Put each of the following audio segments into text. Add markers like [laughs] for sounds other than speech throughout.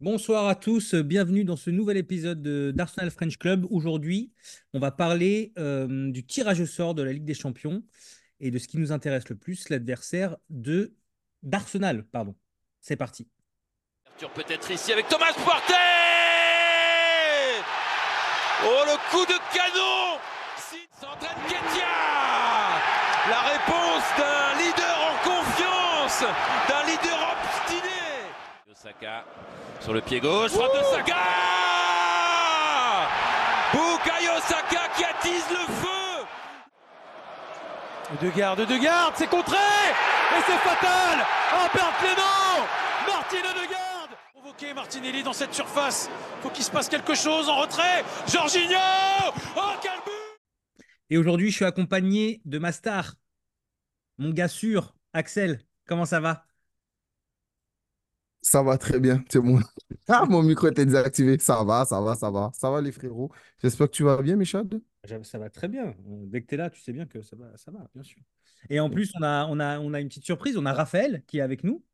Bonsoir à tous, bienvenue dans ce nouvel épisode de- d'Arsenal French Club. Aujourd'hui, on va parler euh, du tirage au sort de la Ligue des Champions et de ce qui nous intéresse le plus, l'adversaire de d'Arsenal. Pardon. C'est parti. Ouverture peut-être ici avec Thomas Partey Oh le coup de canon La réponse d'un leader en confiance, Osaka sur le pied gauche, frappe de Saka Bukayo Saka qui attise le feu De garde, de garde, c'est contré Et c'est fatal En perte Clément Martine de garde Convoqué Martinelli dans cette surface. Faut qu'il se passe quelque chose en retrait. Jorginho Oh, quel but Et aujourd'hui, je suis accompagné de ma star, mon gars sûr, Axel. Comment ça va? Ça va très bien. C'est mon... [laughs] Ah, mon micro était désactivé. Ça va, ça va, ça va. Ça va, les frérots. J'espère que tu vas bien, Michel. Ça va très bien. Dès que tu es là, tu sais bien que ça va, ça va, bien sûr. Et en plus, on a, on a, on a une petite surprise. On a Raphaël qui est avec nous.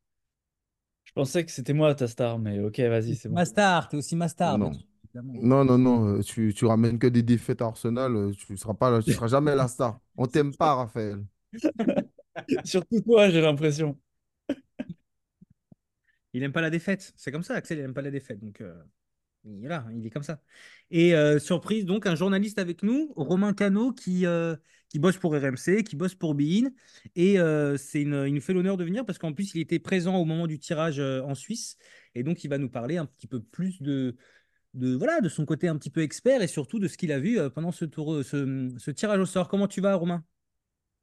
Je pensais que c'était moi ta star, mais ok, vas-y, c'est bon. Ma star, tu es aussi ma star. Non. Non, non, non. euh, Tu, tu ramènes que des défaites à Arsenal. euh, Tu seras pas là, tu seras jamais la star. On t'aime pas, Raphaël. [laughs] Surtout toi, j'ai l'impression. Il n'aime pas la défaite. C'est comme ça, Axel, il n'aime pas la défaite. Donc, euh, il est là, il est comme ça. Et euh, surprise, donc, un journaliste avec nous, Romain Cano, qui, euh, qui bosse pour RMC, qui bosse pour Bein. Et c'est une, il nous fait l'honneur de venir parce qu'en plus, il était présent au moment du tirage en Suisse. Et donc, il va nous parler un petit peu plus de, de, voilà, de son côté un petit peu expert et surtout de ce qu'il a vu pendant ce, tour, ce, ce tirage au sort. Comment tu vas, Romain?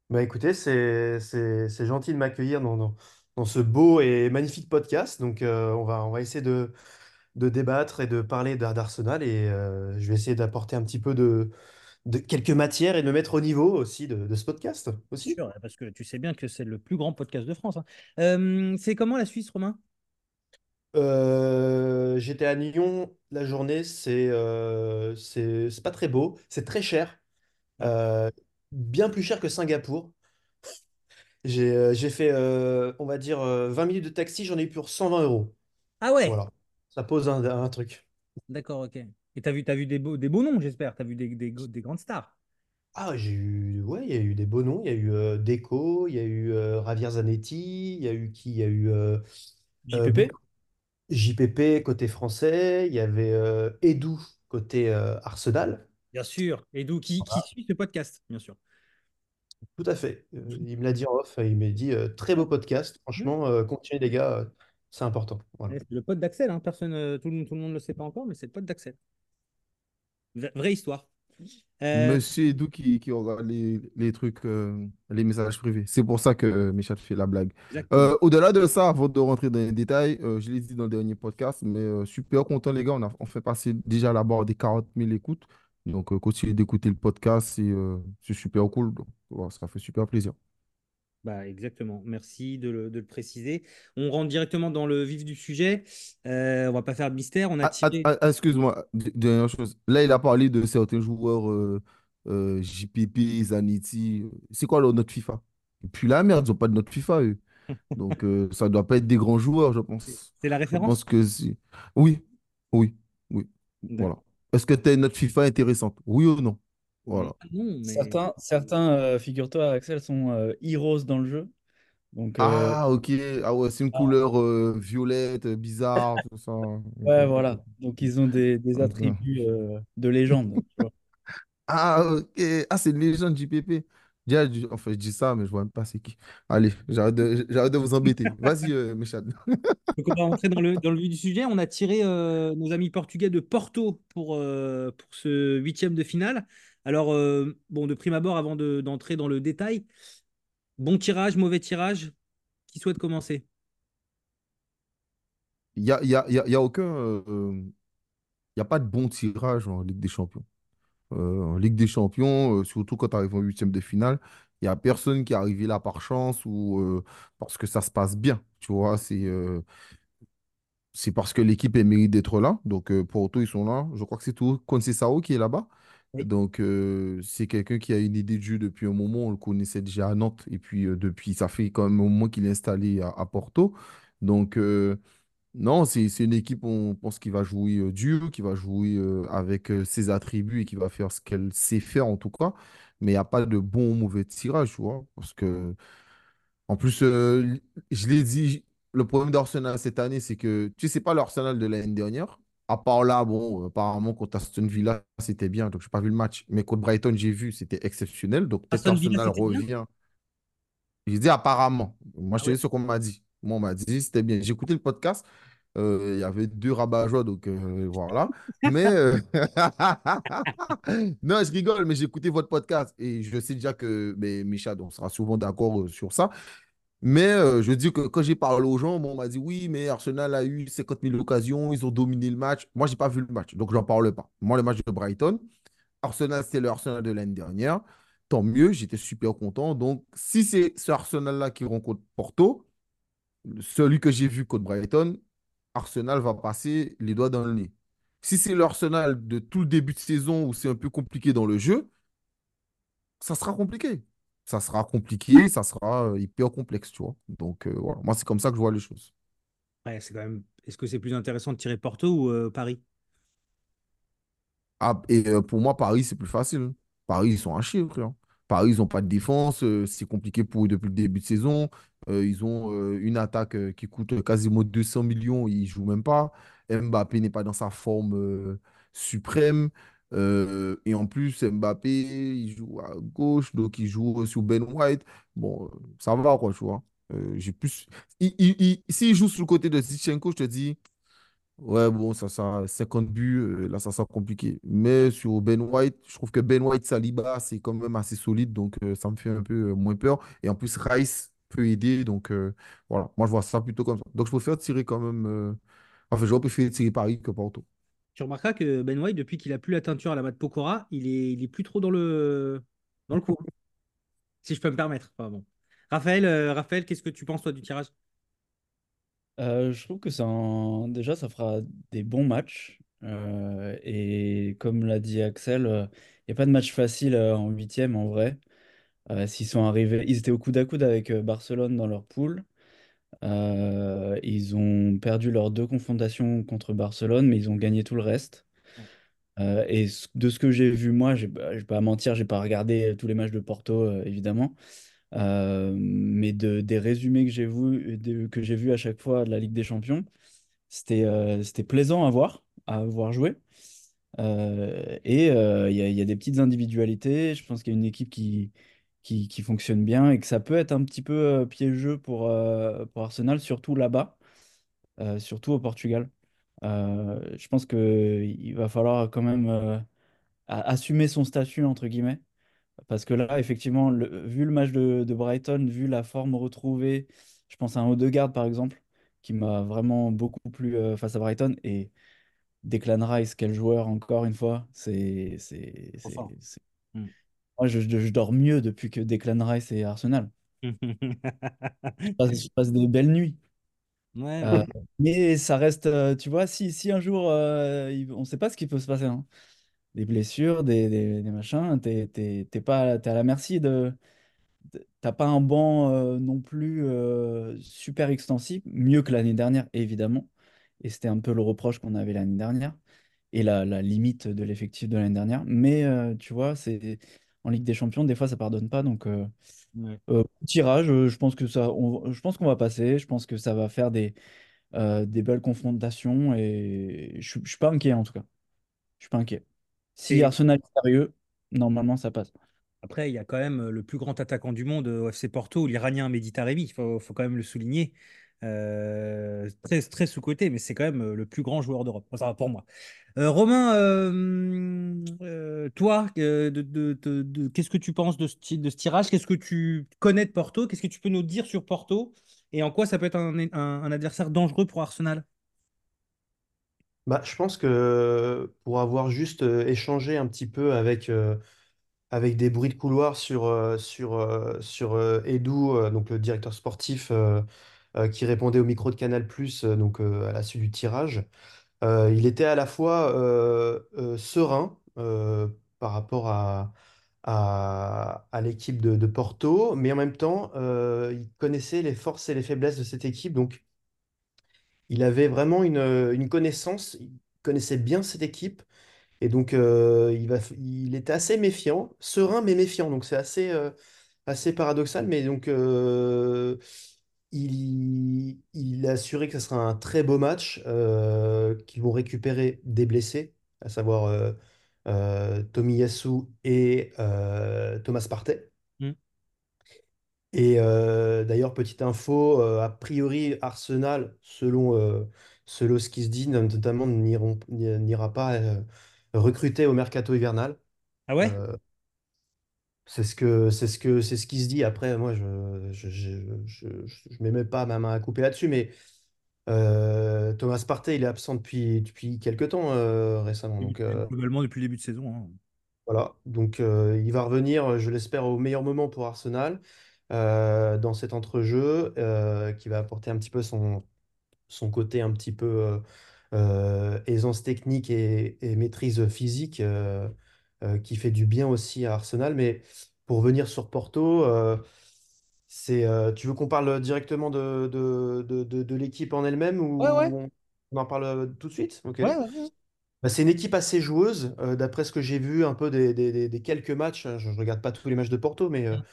Bah écoutez, c'est c'est- c'est gentil de m'accueillir dans, dans, dans ce beau et magnifique podcast. Donc euh, on va, on va essayer de, de débattre et de parler d'Ar- d'Arsenal et euh, je vais essayer d'apporter un petit peu de, de quelques matières et de me mettre au niveau aussi de, de ce podcast aussi. Sûr, parce que tu sais bien que c'est le plus grand podcast de France. hein. Euh, c'est comment la Suisse, Romain? Euh, j'étais à Nyon la journée, c'est euh, c'est pas très beau, c'est très cher, bien plus cher que Singapour. J'ai euh, j'ai fait, euh, on va dire, euh, 20 minutes de taxi, j'en ai eu pour 120 euros. Ah ouais, Voilà, ça pose un, un truc. d'accord, ok. Et t'as vu, t'as vu des beaux, des beaux noms, j'espère. T'as vu des, des, des grandes stars. Ah, j'ai eu, ouais, il y a eu des beaux noms, il y a eu euh, Deco, il y a eu euh, Javier Zanetti, il y a eu qui? Il y a eu euh, euh, JPP? JPP côté français, il y avait euh, Edu côté euh, Arsenal. Bien sûr. Et d'où qui, qui suit ce podcast, bien sûr. Tout à fait. Euh, il me l'a dit en off, il m'a dit euh, très beau podcast. Franchement, euh, continuez les gars, euh, c'est important. Voilà. C'est le pote d'Axel, hein. Personne, tout, le- tout le monde ne le sait pas encore, mais c'est le pote d'Axel. Vra- Vraie histoire. Euh, Monsieur Edou qui, qui regarde les, les trucs, euh, les messages privés. C'est pour ça que euh, Michel fait la blague. Euh, au-delà de ça, avant de rentrer dans les détails, euh, je l'ai dit dans le dernier podcast, mais euh, super content, les gars. On a, on fait passer déjà la barre des 40 000 écoutes. Donc, euh, continuez d'écouter le podcast. C'est euh, super cool. Donc, ça fait super plaisir. Bah, exactement. Merci de le, de le préciser. On rentre directement dans le vif du sujet. Euh, on va pas faire de mystère. On a Ah, ah, tiré. ah, excuse-moi, dernière chose. Là, il a parlé de certains joueurs euh, euh, JPP, Zanetti. C'est quoi leur note FIFA? Et puis la merde, ils n'ont pas de note FIFA, eux. Donc, ça ne doit pas être des grands joueurs, je pense. c'est la Je référence? pense que. Oui, oui, oui. Voilà. Est-ce que tu as une note FIFA intéressante? Oui ou non? Voilà. Non, mais Certains, certains euh, figure-toi, Axel, sont euh, heroes dans le jeu. Donc, euh, Ah, ok. Ah ouais, c'est une ah, couleur euh, violette, euh, bizarre, tout ça. [laughs] ouais, voilà. Donc, ils ont des, des attributs euh, de légende. tu vois. [laughs] Ah, ok. Ah, c'est une légende JPP. Déjà, je- enfin, je dis ça, mais je vois même pas c'est qui. Allez, j'arrête de, j'arrête de vous embêter. Vas-y, euh, Michel. [laughs] Donc, on va rentrer dans le, dans le vif du sujet. On a tiré euh, nos amis portugais de Porto pour, euh, pour ce huitième de finale. Alors, euh, bon, de prime abord, avant de- d'entrer dans le détail, bon tirage, mauvais tirage, qui souhaite commencer? Il n'y a, y a, y a, il y a aucun. il y a pas de bon tirage en Ligue des Champions. Euh, en Ligue des Champions, euh, surtout quand tu arrives en huitième de finale, il n'y a personne qui est arrivé là par chance ou euh, parce que ça se passe bien. Tu vois, c'est c'est parce que l'équipe elle mérite d'être là. Donc, euh, Porto, ils sont là. Je crois que c'est tout Conceição qui est là-bas. Oui. Donc, c'est quelqu'un qui a une idée de jeu depuis un moment. On le connaissait déjà à Nantes. Et puis, depuis, ça fait quand même un moment qu'il est installé à, à Porto. Donc, Non, c'est c'est une équipe, on pense, qui va jouer euh, dur, qui va jouer euh, avec euh, ses attributs et qui va faire ce qu'elle sait faire en tout cas. Mais il n'y a pas de bon ou mauvais tirage, tu vois. Parce que, en plus, euh, je l'ai dit, le problème d'Arsenal cette année, c'est que tu sais, c'est pas l'Arsenal de l'année dernière. À part là, bon, apparemment, contre Aston Villa, c'était bien. Donc, je n'ai pas vu le match. Mais contre Brighton, j'ai vu, c'était exceptionnel. Donc, peut-être Aston Villa, qu'Arsenal c'était bien? revient. J'ai dit apparemment. Moi, Ah je te ouais. dis ce qu'on m'a dit. Moi, on m'a dit, c'était bien. J'ai écouté le podcast. Euh, Il y avait deux rabat-joie, donc euh, voilà. Mais euh, [laughs] non, je rigole, mais j'ai écouté votre podcast et je sais déjà que mais Micha, on sera souvent d'accord sur ça. Mais je dis que quand j'ai parlé aux gens, bon, on m'a dit oui, mais Arsenal a eu 50 000 occasions, ils ont dominé le match. Moi, j'ai pas vu le match, donc j'en parle pas. Moi, le match de Brighton, Arsenal, c'était le Arsenal de l'année dernière. Tant mieux, j'étais super content. Donc, si c'est ce Arsenal-là qui rencontre Porto, celui que j'ai vu contre Brighton, Arsenal va passer les doigts dans le nez. Si c'est l'Arsenal de tout le début de saison où c'est un peu compliqué dans le jeu, ça sera compliqué. Ça sera compliqué, ça sera euh, hyper complexe, tu vois. Donc, euh, voilà. Moi, c'est comme ça que je vois les choses. Ouais, c'est quand même. Est-ce que c'est plus intéressant de tirer Porto ou euh, Paris? Ah, et euh, pour moi, Paris, c'est plus facile. Paris, ils sont à chier, frère. Paris, ils n'ont pas de défense. c'est compliqué pour eux depuis le début de saison. Euh, ils ont euh, une attaque euh, qui coûte quasiment 200 millions. Ils ne jouent même pas. Mbappé n'est pas dans sa forme suprême. Et en plus, Mbappé, il joue à gauche, donc il joue sur Ben White. Bon, ça va, quoi, tu vois. J'ai plus... il- il- S'il joue sur le côté de Zinchenko, je te dis. Ouais, bon, ça, ça, 50 buts, là, ça sera compliqué. Mais sur Ben White, je trouve que Ben White, Saliba, c'est quand même assez solide, donc ça me fait un peu moins peur. Et en plus, Rice peut aider, donc euh, voilà, moi, je vois ça plutôt comme ça. Donc, je préfère tirer quand même. euh, Enfin, j'aurais préféré tirer Paris que Porto. Tu remarqueras que Ben White, depuis qu'il a plus la teinture à la mat Pokora, il est, il est plus trop dans le, dans le coup, si je peux me permettre. Enfin, bon. Raphaël, euh, Raphaël, qu'est-ce que tu penses, toi, du tirage? Euh, je trouve que ça en- déjà ça fera des bons matchs. Euh, et comme l'a dit Axel, il n'y a pas de match facile euh, en huitième en vrai. Euh, s'ils sont arrivés, ils étaient au coude à coude avec euh, Barcelone dans leur poule. Euh, ils ont perdu leurs deux confrontations contre Barcelone, mais ils ont gagné tout le reste. Euh, et ce- de ce que j'ai vu, moi, j'ai je vais pas mentir, j'ai pas regardé tous les matchs de Porto, euh, évidemment. Euh, mais de, des résumés que j'ai vu, de- que j'ai vu à chaque fois de la Ligue des Champions, c'était euh, c'était plaisant à voir, à voir jouer. Euh, et euh, il y a, il y a des petites individualités. Je pense qu'il y a une équipe qui, qui, qui fonctionne bien et que ça peut être un petit peu euh, piégeux pour, euh, pour Arsenal, surtout là-bas, euh, surtout au Portugal. Je pense qu'il va falloir quand même assumer son statut, entre guillemets. Parce que là, effectivement, le- vu le match de, de Brighton, vu la forme retrouvée, je pense à un Odegaard, par exemple, qui m'a vraiment beaucoup plu euh, face à Brighton. Et Declan Rice, quel joueur, encore une fois. C'est, c'est, Moi, je, je- je dors mieux depuis que Declan Rice et Arsenal. [laughs] Je passe, je passe des belles nuits. Ouais, Euh, ouais. mais ça reste, euh, tu vois, si, si un jour, euh, on ne sait pas ce qui peut se passer. hein. Des blessures, des, des, des machins, t'es, t'es, t'es pas, t'es à la merci de... T'as pas un banc euh, non plus super extensif, mieux que l'année dernière, évidemment. Et c'était un peu le reproche qu'on avait l'année dernière. Et la, la limite de l'effectif de l'année dernière. Mais tu vois, c'est en Ligue des Champions, des fois, ça pardonne pas. Donc, euh, Ouais. euh, tirage, euh, je pense que ça, on- je pense qu'on va passer. Je pense que ça va faire des, euh, des belles confrontations. Et je, suis- je suis pas inquiet, en tout cas. Je suis pas inquiet. Si Et Arsenal est sérieux, normalement, ça passe. après, il y a quand même le plus grand attaquant du monde au FC Porto, l'Iranien Mehdi Taremi. Il faut, faut quand même le souligner. Euh, très, très sous-coté, mais c'est quand même euh, le plus grand joueur d'Europe. Va pour moi. Euh, Romain, toi, de, de- qu'est-ce que tu penses de ce, tirage? Qu'est-ce que tu connais de Porto? Qu'est-ce que tu peux nous dire sur Porto? Et en quoi ça peut être un, adversaire dangereux pour Arsenal? Bah, je pense que pour avoir juste échangé un petit peu avec, avec des bruits de couloir sur, sur, sur Edu, donc le directeur sportif qui répondait au micro de Canal+, euh, donc euh, à la suite du tirage, euh, il était à la fois euh, euh, serein euh, par rapport à, à, l'équipe de, Porto, mais en même temps, euh, il connaissait les forces et les faiblesses de cette équipe, donc il avait vraiment une, une connaissance, il connaissait bien cette équipe. Et donc, euh, il va, il était assez méfiant, serein mais méfiant. Donc, c'est assez, euh, assez paradoxal. Mais donc, euh, il, il a assuré que ce sera un très beau match, euh, qu'ils vont récupérer des blessés, à savoir euh, euh, Tomiyasu et euh, Thomas Partey. Mm. Et euh, d'ailleurs, petite info, a priori, Arsenal, selon, selon ce qui se dit, notamment n'ira pas recruter au mercato hivernal. Ah ouais? C'est ce que, c'est ce que, c'est ce qui se dit. Après, moi, je je, je, je, je- même pas ma main à couper là-dessus, mais euh, Thomas Partey, il est absent depuis, depuis quelques temps euh, récemment. Donc, euh, Globalement, depuis le début de saison. hein. Voilà, donc il va revenir, je l'espère, au meilleur moment pour Arsenal dans cet entrejeu qui va apporter un petit peu son, son côté un petit peu aisance technique et, et maîtrise physique qui fait du bien aussi à Arsenal. Mais pour venir sur Porto, euh, c'est, euh, tu veux qu'on parle directement de, de, de, de- de l'équipe en elle-même Ouais, ouais. ou on, on en parle tout de suite? Ok. Ouais. Bah, c'est une équipe assez joueuse, euh, d'après ce que j'ai vu un peu des, des- quelques matchs. hein, je ne regarde pas tous les matchs de Porto, mais euh, Mm.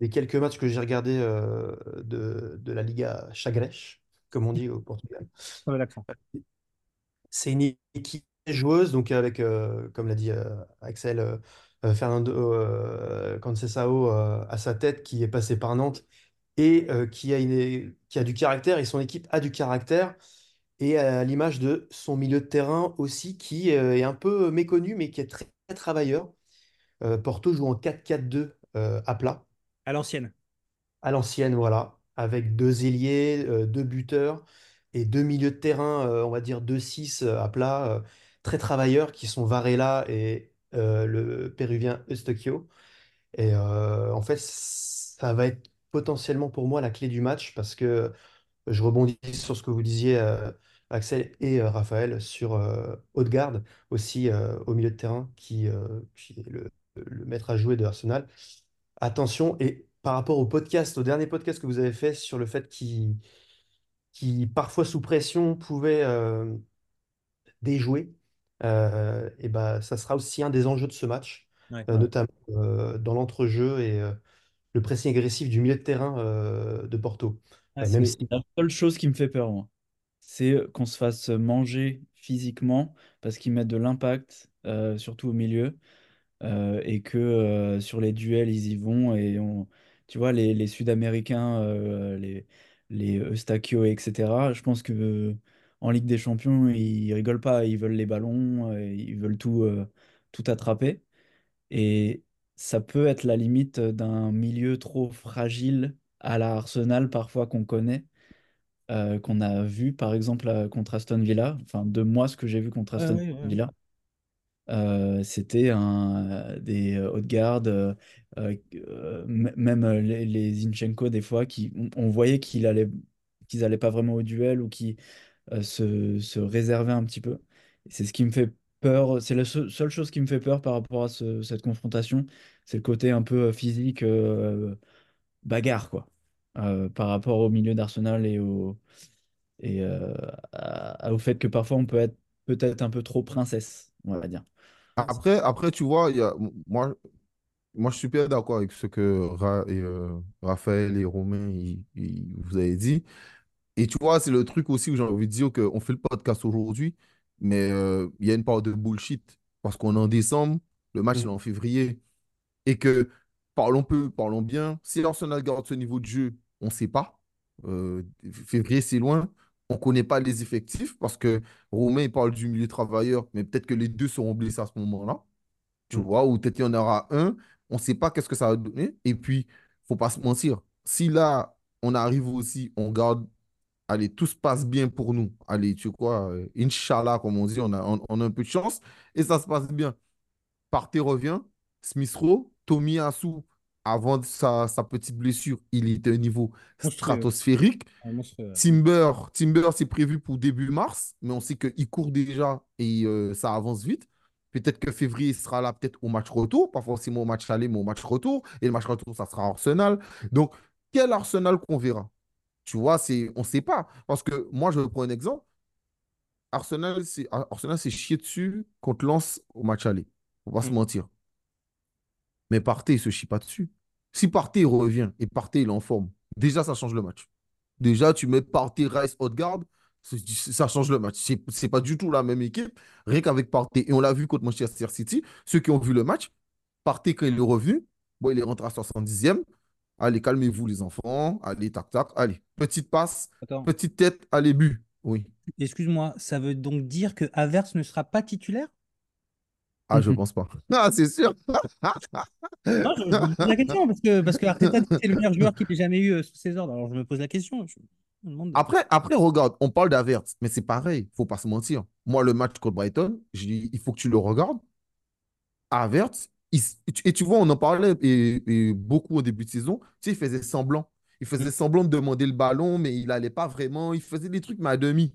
des quelques matchs que j'ai regardés euh, de, de la Liga Chagrèche, comme on dit au Portugal. C'est une équipe joueuse, donc avec, euh, comme l'a dit euh, Axel, euh, euh, Fernando euh, euh, à sa tête, qui est passé par Nantes et qui a, une, qui a du caractère, et son équipe a du caractère. Et à l'image de son milieu de terrain aussi, qui est un peu méconnu, mais qui est très, très travailleur. Porto joue en 4-4-2 euh, à plat, À l'ancienne. à l'ancienne, voilà, avec deux ailiers, deux buteurs et deux milieux de terrain, on va dire 2-6 euh, à plat, très travailleurs, qui sont Varela et euh, le péruvien Eustaquio. Et euh, en fait, ça va être potentiellement pour moi la clé du match, parce que je rebondis sur ce que vous disiez, euh, Axel et Raphaël, sur Odegaard, aussi au milieu de terrain, qui, est le, maître à jouer de Arsenal. Attention, et par rapport au podcast, au dernier podcast que vous avez fait sur le fait qu'il, parfois sous pression, pouvait déjouer, et ben, ça sera aussi un des enjeux de ce match, Ouais. euh, notamment euh, dans l'entrejeu et euh, le pressing agressif du milieu de terrain euh, de Porto. Ah, Euh, même c'est si La seule chose qui me fait peur, moi, c'est qu'on se fasse manger physiquement parce qu'ils mettent de l'impact, euh, surtout au milieu, euh, et que euh, sur les duels, ils y vont. Et on, tu vois, les, les Sud-Américains, euh, les, les Eustachio, etc., je pense que euh, en Ligue des Champions, ils rigolent pas. Ils veulent les ballons, euh, ils veulent tout, euh, tout attraper. Et ça peut être la limite d'un milieu trop fragile à la Arsenal, parfois qu'on connaît euh, qu'on a vu par exemple contre Aston Villa, enfin de moi ce que j'ai vu contre Aston. Villa, euh, c'était un, des euh, euh, m- même les, les Zinchenko des fois, qui, on, on voyait qu'il allait, qu'ils allaient pas vraiment au duel ou qui se, se réservaient un petit peu. C'est ce qui me fait peur, c'est la seu- seule chose qui me fait peur par rapport à ce- cette confrontation, c'est le côté un peu euh, physique, euh, bagarre quoi, euh, par rapport au milieu d'Arsenal et au et euh, au fait que parfois on peut être peut-être un peu trop princesse, on va dire. Après, après, tu vois, moi, moi, je suis super d'accord avec ce que euh, Raphaël et Romain vous avez dit. Et tu vois, c'est le truc aussi où j'ai envie de dire qu'on fait le podcast aujourd'hui, mais euh, il y a une part de bullshit. Parce qu'on est en décembre, le match il est en février. Et que, parlons peu, parlons bien, si Arsenal garde ce niveau de jeu, on ne sait pas. Euh, février, c'est loin. On ne connaît pas les effectifs parce que Romain, il parle du milieu travailleur, mais peut-être que les deux seront blessés à ce moment-là. Tu Mm. vois, ou peut-être qu'il y en aura un. On ne sait pas qu'est-ce que ça va donner. Et puis, faut pas se mentir. Si là, on arrive aussi, on garde allez, tout se passe bien pour nous. Allez, tu vois, euh, Inch'Allah, comme on dit, on a, on, on a un peu de chance et ça se passe bien. Partey revient, Smith Rowe, Tomiyasu, avant de sa, sa petite blessure, il était à un niveau Monstrueux. stratosphérique. Timber, Timber c'est prévu pour début mars, mais on sait qu'il court déjà et euh, ça avance vite. Peut-être que février sera là, peut-être au match retour, pas forcément au match aller, mais au match retour. Et le match retour, ça sera Arsenal. Donc, quel Arsenal qu'on verra? Tu vois, c'est, on ne sait pas. Parce que moi, je prends un exemple. Arsenal, c'est Arsenal s'est chié dessus contre Lens au match aller. Faut pas se Mm. mentir. Mais Partey, il se chie pas dessus. Si Partey revient et Partey il est en forme, déjà ça change le match. Déjà, tu mets Partey, Rice, Odegaard, ça change le match. C'est c'est pas du tout la même équipe, rien qu'avec Partey. Et on l'a vu contre Manchester City. Ceux qui ont vu le match, Partey, quand il est revenu, bon, il est rentré à 70e. Allez, calmez-vous les enfants. Allez, tac, tac. Allez, petite passe, Attends, petite tête, allez, but. Oui. excuse-moi, ça veut donc dire que Havertz ne sera pas titulaire? Ah, je pense pas. [laughs] Ah, c'est sûr. [laughs] Non, je, je me pose la question parce que, parce que Arteta c'est le meilleur joueur qu'il ait jamais eu euh, sous ses ordres. Alors je me pose la question. Je. Après, après, regarde, on parle d'Avertz, mais c'est pareil, faut pas se mentir. Moi, le match contre Brighton, je dis, il faut que tu le regardes. Havertz, il et tu vois, on en parlait et, et beaucoup au début de saison, tu sais, il faisait semblant. Il faisait semblant de demander le ballon, mais il n'allait pas vraiment. Il faisait des trucs, mais à demi.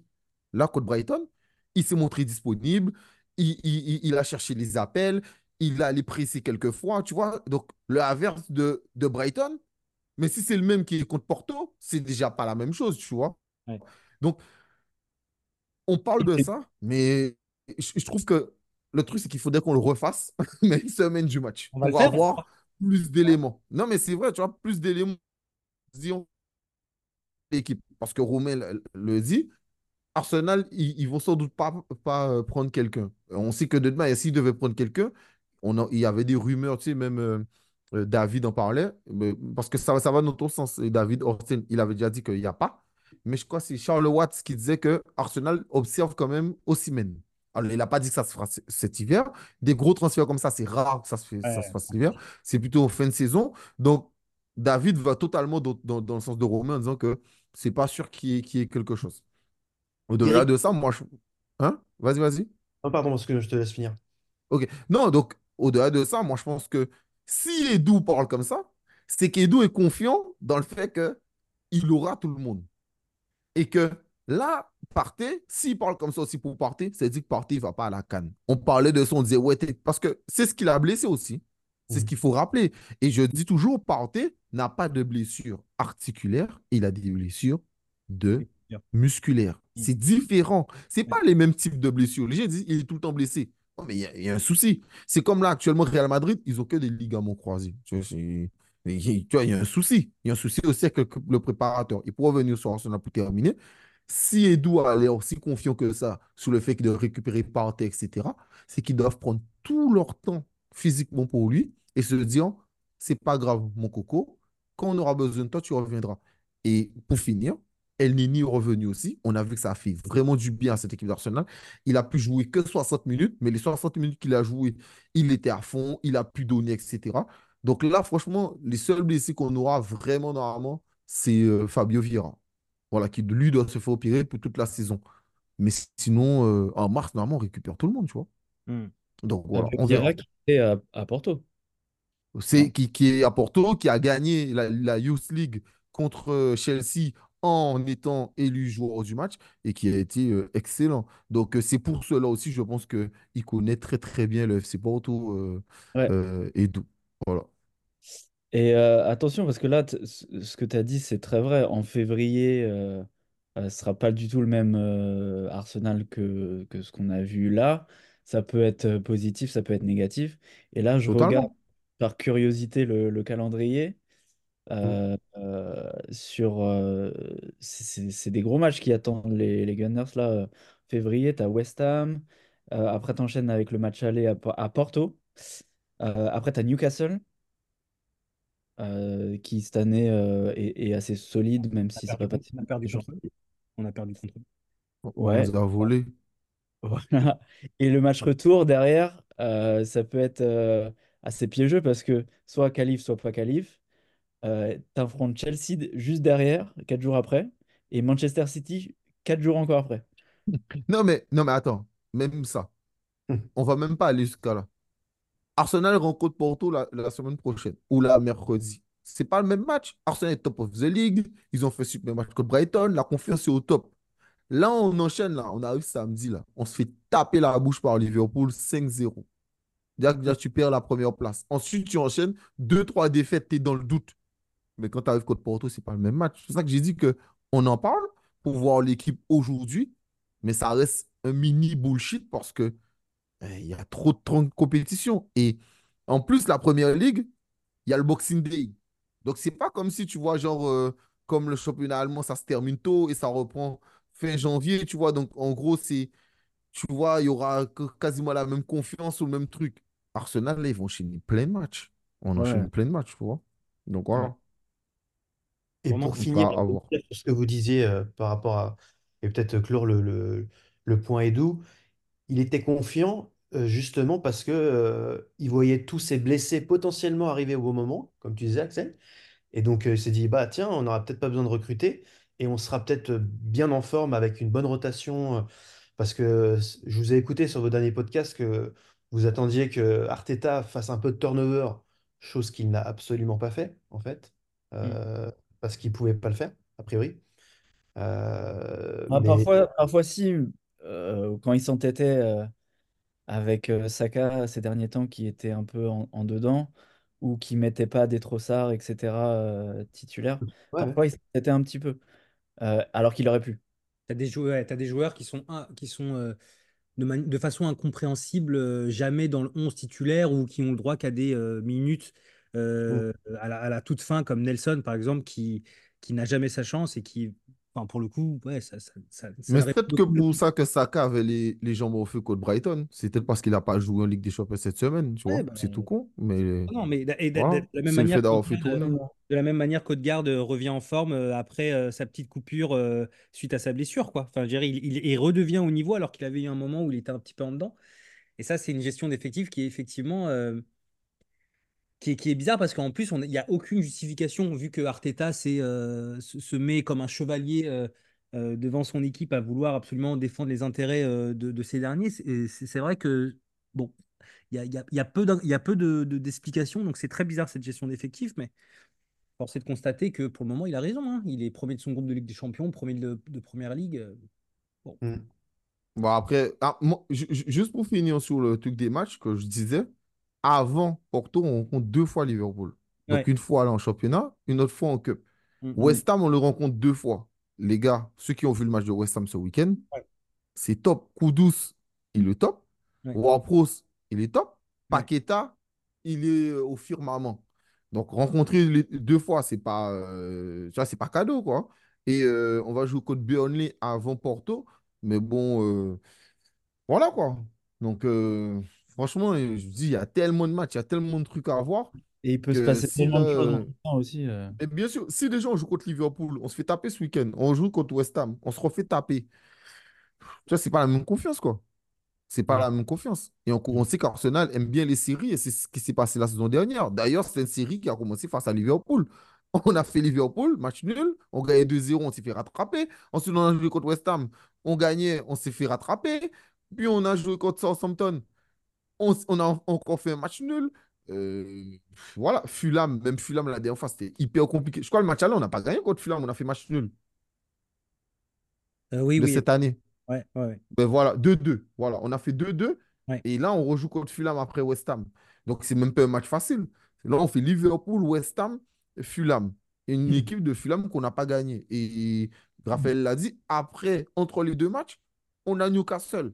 Là, contre Brighton, il s'est montré disponible. Il, il- il- il a cherché les appels. Il a allé presser quelques fois, tu vois. Donc, le Havertz de, de Brighton, mais si c'est le même qui est contre Porto, c'est déjà pas la même chose, tu vois. Ouais. Donc, on parle de ça, mais je, je trouve que le truc, c'est qu'il faudrait qu'on le refasse, [laughs] mais une semaine du match, On va pour avoir plus d'éléments. Non, mais c'est vrai, tu vois, plus d'éléments. L'équipe. Parce que Romain le, dit, Arsenal, ils, ils vont sans doute pas, pas euh, prendre quelqu'un. On sait que de demain, s'ils devaient prendre quelqu'un, on a- il y avait des rumeurs, tu sais, même euh, euh, David en parlait, parce que ça, ça va dans ton sens. Et David Orton, il avait déjà dit qu'il n'y a pas. Mais je crois que c'est Charles Watts qui disait que Arsenal observe quand même Osimhen. Alors, il n'a pas dit que ça se fera cet hiver. Des gros transferts comme ça, c'est rare que ça se, fait, ça se Ouais. fasse cet hiver. C'est plutôt en fin de saison. Donc, David va totalement dans, dans- dans le sens de Romain en disant que c'est pas sûr qu'il y, ait- qu'il y ait quelque chose. Au-delà de ça, moi, je... Hein? Vas-y, vas-y. oh, pardon, parce que je te laisse finir. Ok. Non, donc, au-delà de ça, moi, je pense que si Edu parle comme ça, c'est qu'Edu est confiant dans le fait qu'il aura tout le monde. Et que là, Partey, s'il parle comme ça aussi pour Partey, c'est dit que Partey ne va pas à la canne. On parlait de ça, on disait, ouais, parce que c'est ce qu'il a blessé aussi. C'est ce qu'il faut rappeler. Et je dis toujours, Partey n'a pas de blessure articulaire, il a des blessures de musculaire. C'est différent. C'est pas les mêmes types de blessures. Les gens disent il est tout le temps blessé. Non, mais il y, a- il y a un souci. C'est comme là, actuellement, Real Madrid, ils ont que des ligaments croisés. Tu vois, il tu vois, il y a un souci. Il y a un souci aussi avec le, le préparateur. Et pour revenir sur Arsenal pour terminer, si Edu a l'air aussi confiant que ça sur le fait de récupérer Partey, etc., c'est qu'ils doivent prendre tout leur temps physiquement pour lui et se dire c'est pas grave, mon coco, quand on aura besoin de toi, tu reviendras. Et pour finir, El Nini est revenu aussi. On a vu que ça a fait vraiment du bien à cette équipe d'Arsenal. Il a pu jouer que 60 minutes, mais les 60 minutes qu'il a joué, il était à fond, il a pu donner, etc. Donc là, franchement, les seuls blessés qu'on aura vraiment normalement, c'est euh, Fabio Vieira. Voilà, qui lui doit se faire opérer pour toute la saison. Mais sinon, euh, en mars, normalement, on récupère tout le monde, tu vois. Hmm. Donc voilà, on verra. Qui est à, à Porto. C'est qui, qui est à Porto, qui a gagné la, la Youth League contre euh, Chelsea en étant élu joueur du match et qui a été euh, excellent. Donc euh, c'est pour cela aussi, je pense qu'il connaît très très bien le FC Porto Ouais. et d'où. Voilà. Et euh, attention, parce que là, t- ce que tu as dit, c'est très vrai. En février, euh, euh, ce sera pas du tout le même euh, Arsenal que, que ce qu'on a vu là. Ça peut être euh, positif, ça peut être négatif. Et là, je regarde Totalement. par curiosité le, le calendrier. Mm. euh, euh, sur, euh, c'est c'est- c'est des gros matchs qui attendent les, les Gunners là. euh, février, tu as West Ham. euh, après, tu enchaînes avec le match aller à, Po- à Porto. euh, après, tu as Newcastle euh, qui cette année euh, est, est assez solide, même On si c'est pas on a perdu contre eux. On a perdu contre eux. On Ouais, nous a volé. [laughs] voilà. Et le match retour derrière, euh, ça peut être euh, assez piégeux parce que soit qualif, soit pas qualif. Euh, t'affrontes Chelsea juste derrière, quatre jours après, et Manchester City, quatre jours encore après. [laughs] Non mais, non mais attends, même ça, Hmm. on va même pas aller jusqu'à là. Arsenal rencontre Porto la, semaine prochaine ou la mercredi. C'est pas le même match. Arsenal est top of the league. Ils ont fait super match contre Brighton. La confiance est au top. Là, on enchaîne, là. On arrive samedi, là. On se fait taper la bouche par Liverpool 5-0. Déjà, tu perds la première place. Ensuite, tu enchaînes 2-3 défaites, tu es dans le doute. Mais quand tu arrives contre Porto, c'est pas le même match. C'est ça que j'ai dit que on en parle pour voir l'équipe aujourd'hui, mais ça reste un mini bullshit parce que il y a trop de, trop de compétition. Et en plus, la première ligue, il y a le Boxing Day. Donc, c'est pas comme si tu vois, genre, euh, comme le championnat allemand, ça se termine tôt et ça reprend fin janvier, tu vois. Donc, en gros, c'est, tu vois, il y aura quasiment la même confiance ou le même truc. Arsenal, là, ils vont enchaîner plein de matchs. On Ouais. enchaîne plein de matchs, tu vois. Donc, Ouais. voilà. Et Vraiment. pour finir, ce que vous disiez euh, par rapport à, et peut-être clore le, le, le point Edu, il était confiant euh, justement parce que euh, il voyait tous ces blessés potentiellement arriver au bon moment, comme tu disais, Axel. Et donc, euh, il s'est dit, bah tiens, on n'aura peut-être pas besoin de recruter et on sera peut-être bien en forme avec une bonne rotation. parce que je vous ai écouté sur vos derniers podcasts que vous attendiez que Arteta fasse un peu de turnover, chose qu'il n'a absolument pas fait, en fait, Mm. euh, parce qu'il ne pouvait pas le faire, a priori. Euh, Ah, mais parfois, parfois si, quand il s'entêtait avec euh, Saka ces derniers temps qui était un peu en, en dedans ou qui mettait pas des Trossard, etc. euh, titulaires, ouais, ouais. parfois il s'entêtait un petit peu, euh, alors qu'il aurait pu. T'as des joueurs, t'as des joueurs qui sont, in- qui sont euh, de, mani- de façon incompréhensible euh, jamais dans le 11 titulaire ou qui ont le droit qu'à des euh, minutes Mm. euh, à la, à la toute fin, comme Nelson par exemple, qui, qui n'a jamais sa chance et qui, enfin, pour le coup, ouais, ça, ça, Mais c'est peut-être que pour ça que Saka avait les, les jambes au feu contre Brighton. C'est peut-être parce qu'il n'a pas joué en Ligue des Champions cette semaine, tu Ouais, vois. bah, C'est tout con. Mais non, mais et de, de- voilà, de la même manière, de la même manière revient en forme euh, après euh, sa petite coupure euh, suite à sa blessure, quoi. Enfin, je dirais, il, il, il redevient au niveau alors qu'il avait eu un moment où il était un petit peu en dedans. Et ça, c'est une gestion d'effectifs qui est effectivement euh, qui est, bizarre parce qu'en plus, il n'y a aucune justification vu que Arteta euh, se, met comme un chevalier euh, euh, devant son équipe à vouloir absolument défendre les intérêts de, de ces derniers. C'est vrai que, bon, il y a, y a- y a peu d'explications, donc c'est très bizarre cette gestion d'effectifs, mais force de constater que pour le moment, il a raison. hein. Il est premier de son groupe de Ligue des Champions, premier de, de Première Ligue. Bon, Mm. Bon, après, ah, juste pour finir sur le truc des matchs que je disais, avant Porto, on rencontre deux fois Liverpool. Donc, ouais. une fois là en championnat, une autre fois en Cup. Mm, mm. West Ham, on le rencontre deux fois. Les gars, ceux qui ont vu le match de West Ham ce week-end, Ouais. c'est top. Kudus, il est top. Ouais. Ward-Prowse, il est top. Paqueta, il est euh, au firmament. Donc, rencontrer les deux fois, c'est pas, euh, c'est pas cadeau, quoi. Et euh, on va jouer contre Burnley avant Porto. Mais bon, euh, voilà, quoi. Donc, franchement, euh, je dis, il y a tellement de matchs, il y a tellement de trucs à voir Et il peut se passer si tellement de choses en euh, même temps aussi. euh. et bien sûr, si déjà on joue contre Liverpool, on se fait taper ce week-end, on joue contre West Ham, on se refait taper. Tu vois, c'est pas la même confiance, quoi. C'est pas Ouais. la même confiance. Et on, on sait qu'Arsenal aime bien les séries et c'est ce qui s'est passé la saison dernière. D'ailleurs, c'est une série qui a commencé face à Liverpool. [laughs] On a fait Liverpool, match nul, on gagnait 2-0, on s'est fait rattraper. Ensuite, on a joué contre West Ham, on gagnait, on s'est fait rattraper. Puis on a joué contre Southampton, on, a encore fait un match nul. Euh, voilà, Fulham, même Fulham la dernière fois, c'était hyper compliqué. Je crois que le match aller, on n'a pas gagné contre Fulham, on a fait match nul Euh, oui, de oui. cette année. Ouais, ouais, ouais. Ben voilà, 2-2. Voilà, on a fait 2-2. Ouais. Et là, on rejoue contre Fulham après West Ham. Donc, c'est même pas un match facile. Là, on fait Liverpool, West Ham, Fulham. Une équipe de Fulham qu'on n'a pas gagné. Et Raphaël l'a dit, après, entre les deux matchs, on a Newcastle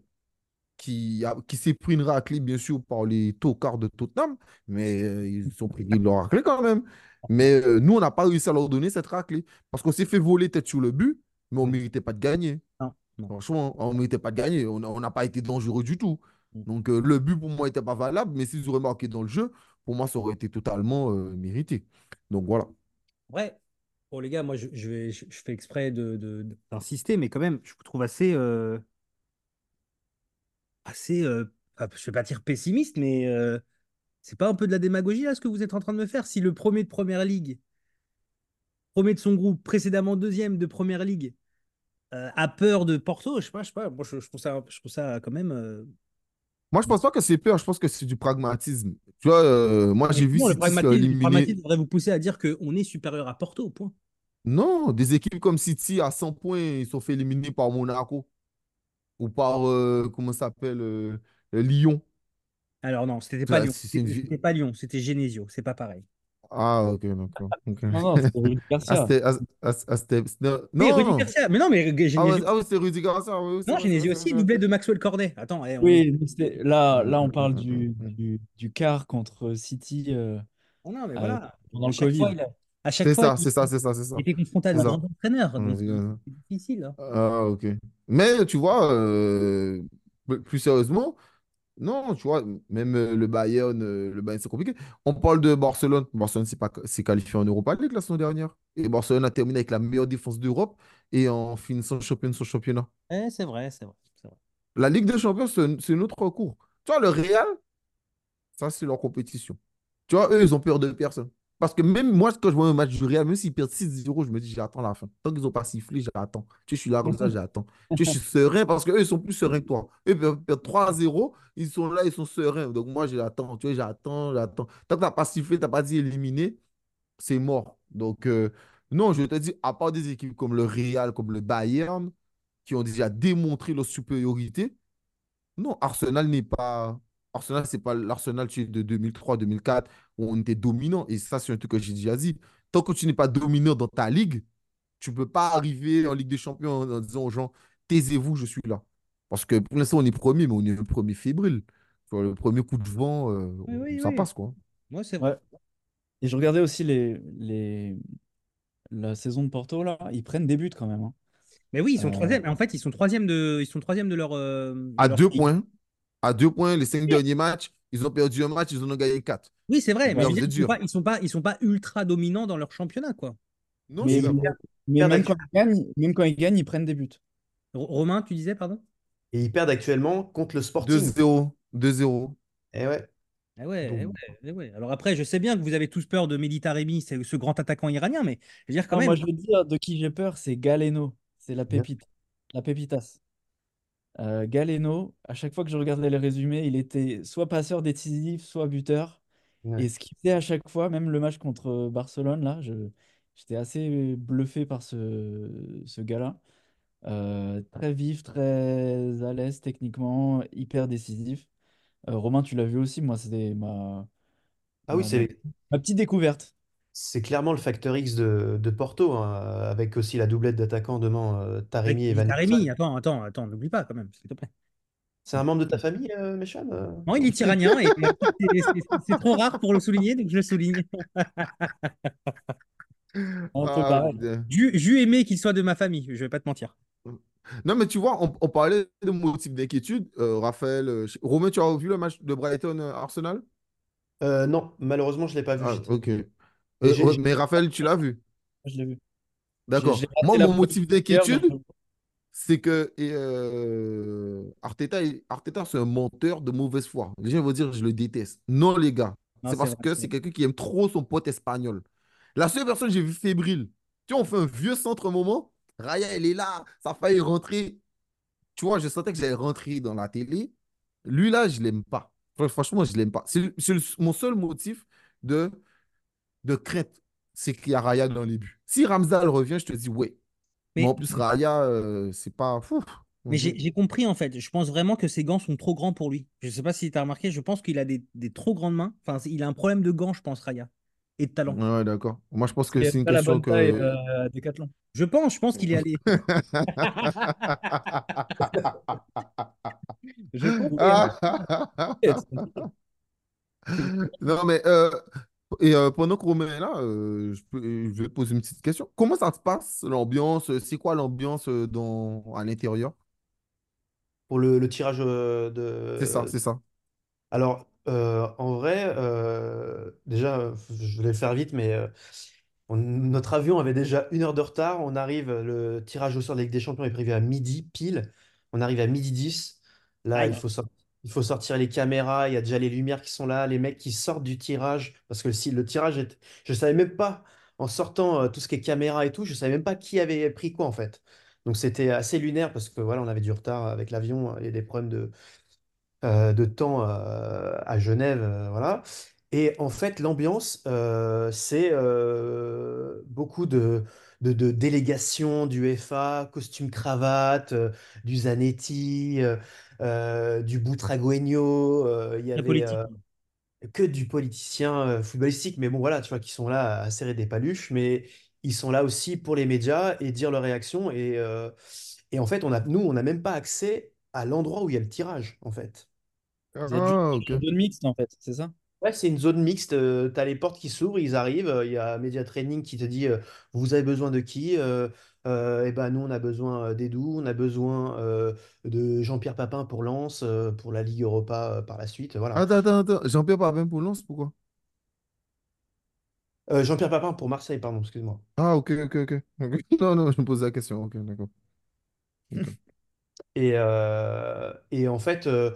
qui, a, qui s'est pris une raclée, bien sûr, par les tocards de Tottenham. Mais euh, ils ont pris leur raclée quand même. Mais euh, nous, on n'a pas réussi à leur donner cette raclée. Parce qu'on s'est fait voler tête sur le but, mais on ne méritait pas de gagner. Non, non. Franchement, on ne méritait pas de gagner. On n'a pas été dangereux du tout. Mm. Donc, euh, le but, pour moi, n'était pas valable. Mais s'ils auraient marqué dans le jeu, pour moi, ça aurait été totalement euh, mérité. Donc, voilà. Ouais. Bon, les gars, moi, je, je vais, je, je fais exprès de, de- de- d'insister, mais quand même, je vous trouve assez, assez euh, je vais pas dire pessimiste, mais euh, c'est pas un peu de la démagogie, là, ce que vous êtes en train de me faire? Si le premier de Première Ligue, premier de son groupe, précédemment deuxième de Première Ligue, euh, a peur de Porto, je sais pas, je sais pas, moi, je, je trouve ça, je trouve ça quand même... Moi, je pense pas que c'est peur. Je pense que c'est du pragmatisme. Tu vois, moi, j'ai vu le pragmatisme, le pragmatisme devrait vous pousser à dire qu'on est supérieur à Porto, point. Non, des équipes comme City à 100 points, ils sont fait éliminer par Monaco ou par, euh, comment ça s'appelle, euh, euh, Lyon. Alors non, c'était pas Lyon. C'est c'est une C'était pas Lyon, c'était Genesio, c'est pas pareil. Ah, ok, d'accord. ok. Non, non, c'était Rudy [laughs] Ah, Garcia. ah, ah, ah, non, Rudy. Garcia. Mais non, mais Ah, ouais, Genesio. ah ouais, c'était Rudy Garcia. C'est Non, c'est Genesio c'est aussi, c'est doublé de Maxwell Cornet. Attends, eh, on- Oui, là, là, on parle du, du, du quart contre City euh, Oh non, mais euh, voilà. pendant le chaque fois, Covid. il a- à chaque C'est fois, c'est ça, c'est ça, c'est ça. il était confronté à C'est de ça. grands entraîneurs. Donc, c'est difficile. hein. Ah, ok. Mais tu vois, euh, plus sérieusement, Non, tu vois, même euh, le Bayern, euh, le Bayern, c'est compliqué. On parle de Barcelone. Barcelone s'est qualifié en Europa League la saison dernière. Et Barcelone a terminé avec la meilleure défense d'Europe et en finissant champion de son championnat. Eh, c'est vrai, c'est vrai. c'est vrai. La Ligue des Champions, c'est c'est notre cours. Tu vois, le Real, ça, c'est leur compétition. Tu vois, eux, ils ont peur de personne. Parce que même moi, quand je vois un match du Real, même s'ils perdent 6-0, je me dis, j'attends la fin. Tant qu'ils n'ont pas sifflé, j'attends. Tu sais, je suis là comme ça, j'attends. Tu sais, je suis serein parce qu'eux, ils sont plus sereins que toi. Eux, ils peuvent perdre 3-0, ils sont là, ils sont sereins. Donc moi, j'attends. Tu vois, j'attends, j'attends. Tant que tu n'as pas sifflé, tu n'as pas dit éliminer, c'est mort. Donc, euh, non, je te dis, à part des équipes comme le Real, comme le Bayern, qui ont déjà démontré leur supériorité, non, Arsenal n'est pas. Arsenal, c'est pas l'Arsenal de 2003-2004 où on était dominant. Et ça, c'est un truc que j'ai déjà dit. Tant que tu n'es pas dominant dans ta ligue, tu ne peux pas arriver en Ligue des Champions en, en disant aux gens, taisez-vous, je suis là. Parce que pour l'instant, on est premier, mais on est le premier fébrile. Le premier coup de vent, euh, Oui, oui, ça oui. passe, quoi. Moi, c'est vrai. Ouais. Et je regardais aussi les, les... la saison de Porto, là. Ils prennent des buts quand même. hein. Mais oui, ils sont Euh, troisième. En fait, ils sont troisième de, ils sont troisième de leur, euh, de À leur deux points, à deux points, les cinq derniers matchs, ils ont perdu un match, ils en ont gagné quatre. Oui, c'est vrai. Mais ils sont dur. pas, ils sont sont pas ultra dominants dans leur championnat, quoi. Non, Mais, perdent même quand ils gagnent, même quand ils gagnent, ils prennent des buts. R- Romain, tu disais, pardon? et ils perdent actuellement contre le Sporting. 2-0. 2-0. Eh ouais. Ah ouais, eh Donc, ouais, eh ouais. Alors après, je sais bien que vous avez tous peur de Militaremi, c'est ce grand attaquant iranien, mais je veux dire quand Non, même. moi, je veux dire de qui j'ai peur, c'est Galeno. C'est la pépite. La pépitas. Euh, Galeno, à chaque fois que je regardais les résumés, il était soit passeur décisif, soit buteur. Ouais. Et ce qu'il faisait à chaque fois, même le match contre Barcelone, là, j'étais assez bluffé par ce, ce gars-là. Euh, très vif, très à l'aise techniquement, hyper décisif. Euh, Romain, tu l'as vu aussi, moi, c'était ma, Ah oui, ma- c'est ma petite découverte. C'est clairement le facteur X de, de Porto, hein, avec aussi la doublette d'attaquants demain, euh, Taremi et Van Nistelrooy. attends, attends, attends, n'oublie pas quand même, s'il te plaît. C'est un membre de ta famille, euh, Mécham euh? Non, il est iranien et c'est trop rare pour le souligner, donc je le souligne. [laughs] Ah. J'eus j'eus aimé qu'il soit de ma famille, je vais pas te mentir. Non, mais tu vois, on, on parlait de motifs d'inquiétude. Euh, Raphaël, euh, Romain, tu as vu le match de Brighton-Arsenal? Euh, non, malheureusement, je ne l'ai pas vu. Ah, ok. Euh, mais Raphaël, tu l'as vu? Je l'ai vu. D'accord. Moi, mon motif d'inquiétude, donc c'est que et, euh, Arteta, est- Arteta c'est un menteur de mauvaise foi. Les gens vont dire, je le déteste. Non, les gars. C'est parce vrai, que c'est quelqu'un qui aime trop son pote espagnol. La seule personne que j'ai vu fébrile, tu vois, on fait un vieux centre moment. Raya, elle est là. Ça a failli rentrer. Tu vois, je sentais que j'allais rentrer dans la télé. Lui, là, je l'aime pas. Fr- Franchement, je l'aime pas. C'est mon seul motif de, de crainte, c'est qu'il y a Raya dans les buts. Si Ramsdale revient, je te dis, ouais. Mais Mais, en plus, Raya, euh, c'est pas fou. mais j'ai j'ai compris en fait. Je pense vraiment que ses gants sont trop grands pour lui. Je sais pas si tu as remarqué, je pense qu'il a des, des trop grandes mains. Enfin, il a un problème de gants, je pense, Raya, et de talent. Ouais, ouais, d'accord. Moi, je pense que c'est une pas la question bonne taille que. euh, à Decathlon. Je pense, je pense qu'il est allé. [laughs] Je pense. [laughs] Non, mais euh, et, euh, pendant que Romain est là, euh, je, peux- je vais te poser une petite question. Comment ça se passe, l'ambiance? C'est quoi l'ambiance euh, dans, à l'intérieur? Pour le, le tirage euh, C'est ça, de... c'est ça. Alors, euh, en vrai, euh, déjà, euh, je vais le faire vite, mais euh, on- notre avion avait déjà une heure de retard. On arrive, le tirage au sort de la Ligue des Champions est prévu à midi pile. On arrive à midi 10. Là, il faut, sor- il faut sortir les caméras. Il y a déjà les lumières qui sont là, les mecs qui sortent du tirage. Parce que si le tirage est... Je savais même pas, en sortant euh, tout ce qui est caméra et tout, je savais même pas qui avait pris quoi en fait. Donc c'était assez lunaire parce que voilà, on avait du retard avec l'avion et des problèmes de, euh, de temps euh, à Genève, voilà. Et en fait, l'ambiance, c'est beaucoup de, de, de délégations du FA, costume cravate, euh, du Zanetti, euh, euh, du Butragueño. euh, Il y avait, euh, que du politicien euh, footballistique, mais bon, voilà, tu vois, qui sont là à serrer des paluches, mais ils sont là aussi pour les médias et dire leurs réactions. Et, euh, et en fait, on a, nous, on n'a même pas accès à l'endroit où il y a le tirage, en fait. Ah, ok. dans la zone mixte, en fait, c'est ça? Ouais, c'est une zone mixte. tu as les portes qui s'ouvrent, ils arrivent. euh, Il y a Media Training qui te dit euh, vous avez besoin de qui? Euh, euh, eh ben, nous, on a besoin euh, d'Edu, on a besoin euh, de Jean-Pierre Papin pour Lens, euh, pour la Ligue Europa euh, par la suite. Voilà. Attends, attends, attends. Jean-Pierre Papin pour Lens, pourquoi? Euh, Jean-Pierre Papin pour Marseille, pardon, excuse-moi. Ah, ok, ok, ok. Ok. [laughs] Non, non, je me pose la question. Ok, d'accord. Et, euh, et en fait, euh,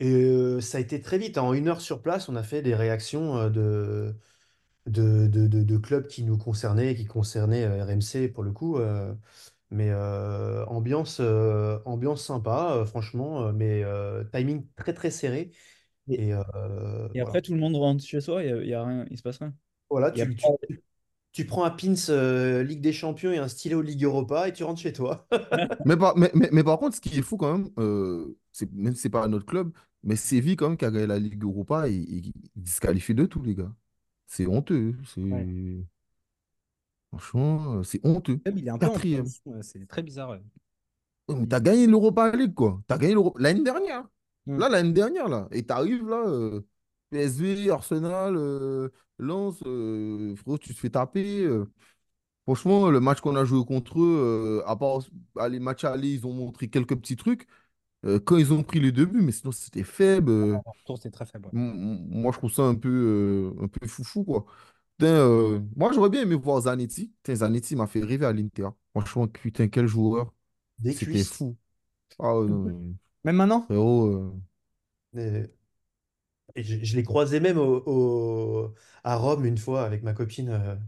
et, euh, ça a été très vite. En une heure sur place, on a fait des réactions euh, de, de, de, de- de clubs qui nous concernaient, qui concernaient euh, RMC pour le coup. euh, mais euh, ambiance, euh, ambiance sympa, euh, franchement, euh, mais euh, timing très très serré. Et, Et euh, et après, voilà. tout le monde rentre chez soi, il y a, il y a rien, il se passe rien. Voilà, Il y a tu, pas- tu, tu prends un pins euh, Ligue des Champions et un stylo Ligue Europa et tu rentres chez toi. [laughs] Mais par, mais, mais, mais par contre, ce qui est fou quand même, euh, c'est, même si c'est pas notre club, mais Séville quand même qui a gagné la Ligue Europa, il, il, il disqualifie de tout, les gars. C'est honteux. Ouais. Franchement, euh, c'est honteux. Même, il est un Quatrième. c'est très bizarre. ouais. Mais t'as gagné l'Europa League, quoi. T'as gagné l'Europa l'année dernière. Mm. Là, l'année dernière, là. Et t'arrives là, euh, PSV, Arsenal, euh, Lens, euh, frérot, tu te fais taper. Franchement, le match qu'on a joué contre eux, à part les matchs aller, ils ont montré quelques petits trucs. Euh, quand ils ont pris les deux buts, mais sinon c'était faible. euh. Le retour, c'est très faible. ouais. M- m- moi, je trouve ça un peu, euh, un peu foufou, quoi. Putain, euh, moi, j'aurais bien aimé voir Zanetti. Putain, Zanetti m'a fait rêver à l'Inter. Franchement, putain, quel joueur. Des C'était cuisses. fou. Ah, non, Même maintenant? frérot. Et, et je, je l'ai croisé même au, au- à Rome une fois avec ma copine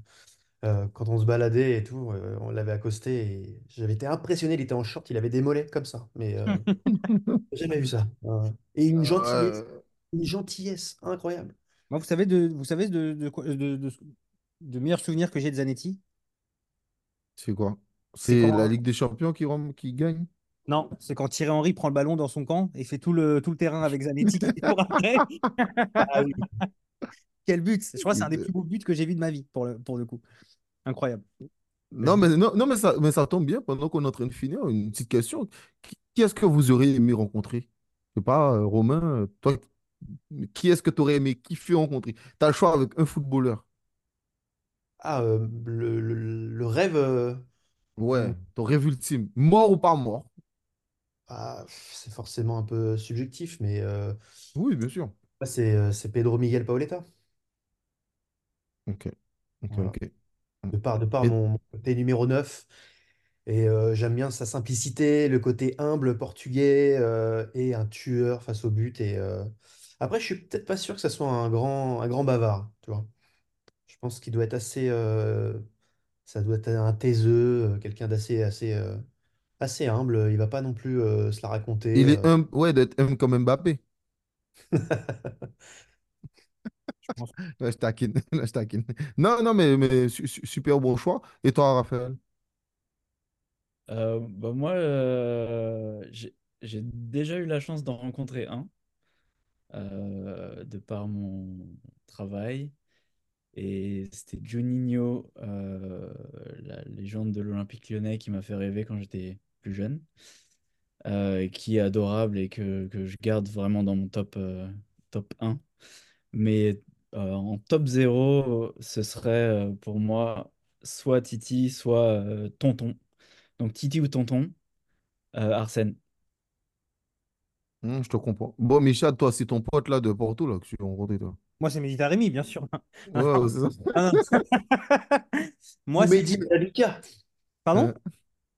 euh, quand on se baladait et tout. euh, on l'avait accosté et j'avais été impressionné. Il était en short, il avait des mollets comme ça. Mais euh, [laughs] j'ai jamais vu ça. Et une gentillesse, euh, une gentillesse incroyable. Moi, vous savez de, vous savez de, de, de, de- de meilleurs souvenirs que j'ai de Zanetti? c'est quoi? C'est la Ligue des Champions qui, rem- qui gagne? non, c'est quand Thierry Henry prend le ballon dans son camp et fait tout le, tout le terrain avec Zanetti qui court après. Ah oui. [laughs] Quel but! Je crois que c'est un des plus beaux buts que j'ai vu de ma vie, pour le, pour le coup. Incroyable. Non, mais, non, non, mais, ça, mais ça tombe bien, pendant qu'on est en train de finir, une petite question. Qui, qui est-ce que vous auriez aimé rencontrer? Je sais pas, euh, Romain, euh, toi, qui est-ce que tu aurais aimé kiffer rencontrer? Tu as le choix avec un footballeur. Ah, euh, le, le- le rêve, euh, Ouais, ton rêve ultime. Mort ou pas mort? ah, c'est forcément un peu subjectif, mais euh, Oui, bien sûr. c'est euh, c'est Pedro Miguel Paoletta. Ok, ok, Voilà. ok. De par, de par Et- mon, mon côté numéro 9. Et euh, j'aime bien sa simplicité, le côté humble portugais euh, et un tueur face au but. Et euh, après, je suis peut-être pas sûr que ça soit un grand, un grand bavard, tu vois. Je pense qu'il doit être assez, euh, ça doit être un taiseux, euh, quelqu'un d'assez, assez, euh, assez humble. Il va pas non plus euh, se la raconter. il est euh. humble, ouais, d'être humble comme Mbappé. [laughs] Je pense. Là, je taquine, [laughs] là, je taquine. Non, non, mais, mais su- su- super bon choix. Et toi, Raphaël? Euh, bah moi, euh, j'ai j'ai déjà eu la chance d'en rencontrer un euh, de par mon travail. Et c'était Juninho, euh, la légende de l'Olympique lyonnais qui m'a fait rêver quand j'étais plus jeune, euh, qui est adorable et que, que je garde vraiment dans mon top, euh, top 1. Mais euh, en top 0, ce serait euh, pour moi soit Titi, soit euh, Tonton. Donc Titi ou Tonton, euh, Arsène. Hum, je te comprends. Bon, Michel, toi, c'est ton pote là de Porto là, que tu as rencontré, toi. Moi, c'est Mehdi Taremi, bien sûr. Ouais, c'est ça. [laughs] Ah. [laughs] Moi, c'est. Mehdi Madavica. Pardon? Euh,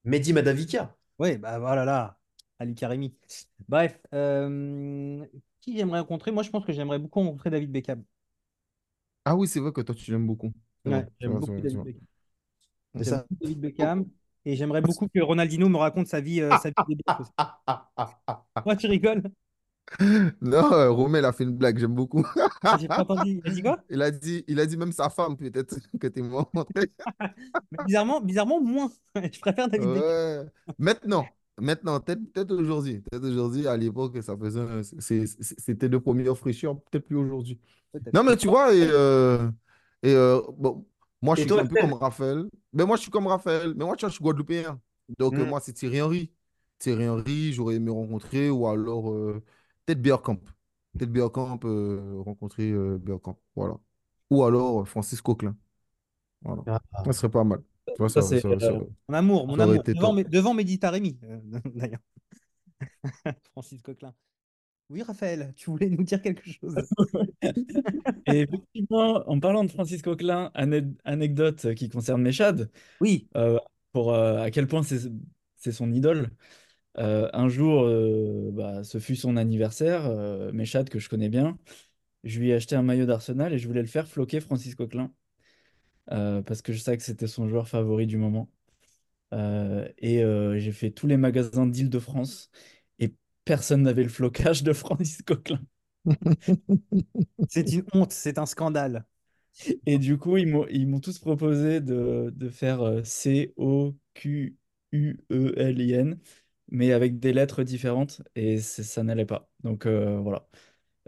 Mehdi Madavica. Oui, bah voilà là. Ali Karimi. Bref, euh, qui j'aimerais rencontrer? Moi, je pense que j'aimerais beaucoup rencontrer David Beckham. Ah oui, c'est vrai que toi, tu l'aimes beaucoup. Ouais, j'aime beaucoup David. Beckham. C'est J'aime ça. beaucoup David Beckham. Et j'aimerais beaucoup que Ronaldinho me raconte sa vie, euh, sa vie. Moi, [laughs] tu rigoles? Non, euh, Romain, il a fait une blague, j'aime beaucoup. J'ai pas entendu. Il a dit quoi? Il a dit, il a dit même sa femme, peut-être, [laughs] que t'es. [laughs] Mais bizarrement, bizarrement, moins. Je préfère David Beckham. Maintenant, maintenant, peut-être aujourd'hui. Peut-être aujourd'hui, à l'époque, ça faisait. C'était de première fraîcheur, peut-être plus aujourd'hui. Non, mais tu vois, et, euh, et euh, bon, moi, je suis un peu comme Raphaël? Mais moi, je suis comme Raphaël. Mais moi, tu vois, je suis Guadeloupéen. Donc, euh, Hmm. moi, c'est Thierry Henry. Thierry Henry, j'aurais aimé rencontrer, ou alors euh, peut-être Bergkamp. Peut-être Bergkamp, euh, rencontrer Bergkamp. Voilà. Ou alors Francis Coquelin. Voilà. Ah, Ça serait pas mal. Tu vois, Ça, euh, Mon amour, mon amour. Devant, devant euh, [laughs] d'ailleurs. [laughs] Francis Coquelin. Oui, Raphaël, tu voulais nous dire quelque chose? [laughs] Et effectivement, en parlant de Francis Coquelin, ane- anecdote qui concerne Méchad, Oui, euh, pour euh, à quel point c'est c'est son idole. Euh, un jour, euh, bah, ce fut son anniversaire, euh, Méchad, que je connais bien. Je lui ai acheté un maillot d'Arsenal et je voulais le faire floquer Francis Coquelin parce que je savais que c'était son joueur favori du moment. Euh, et euh, j'ai fait tous les magasins d'Île-de-France et personne n'avait le flocage de Francis Coquelin. [laughs] c'est une honte, c'est un scandale. Et du coup, ils m'ont ils m'ont tous proposé de, de faire euh, C-O-Q-U-E-L-I-N, mais avec des lettres différentes, et c'est- ça n'allait pas. Donc euh, voilà.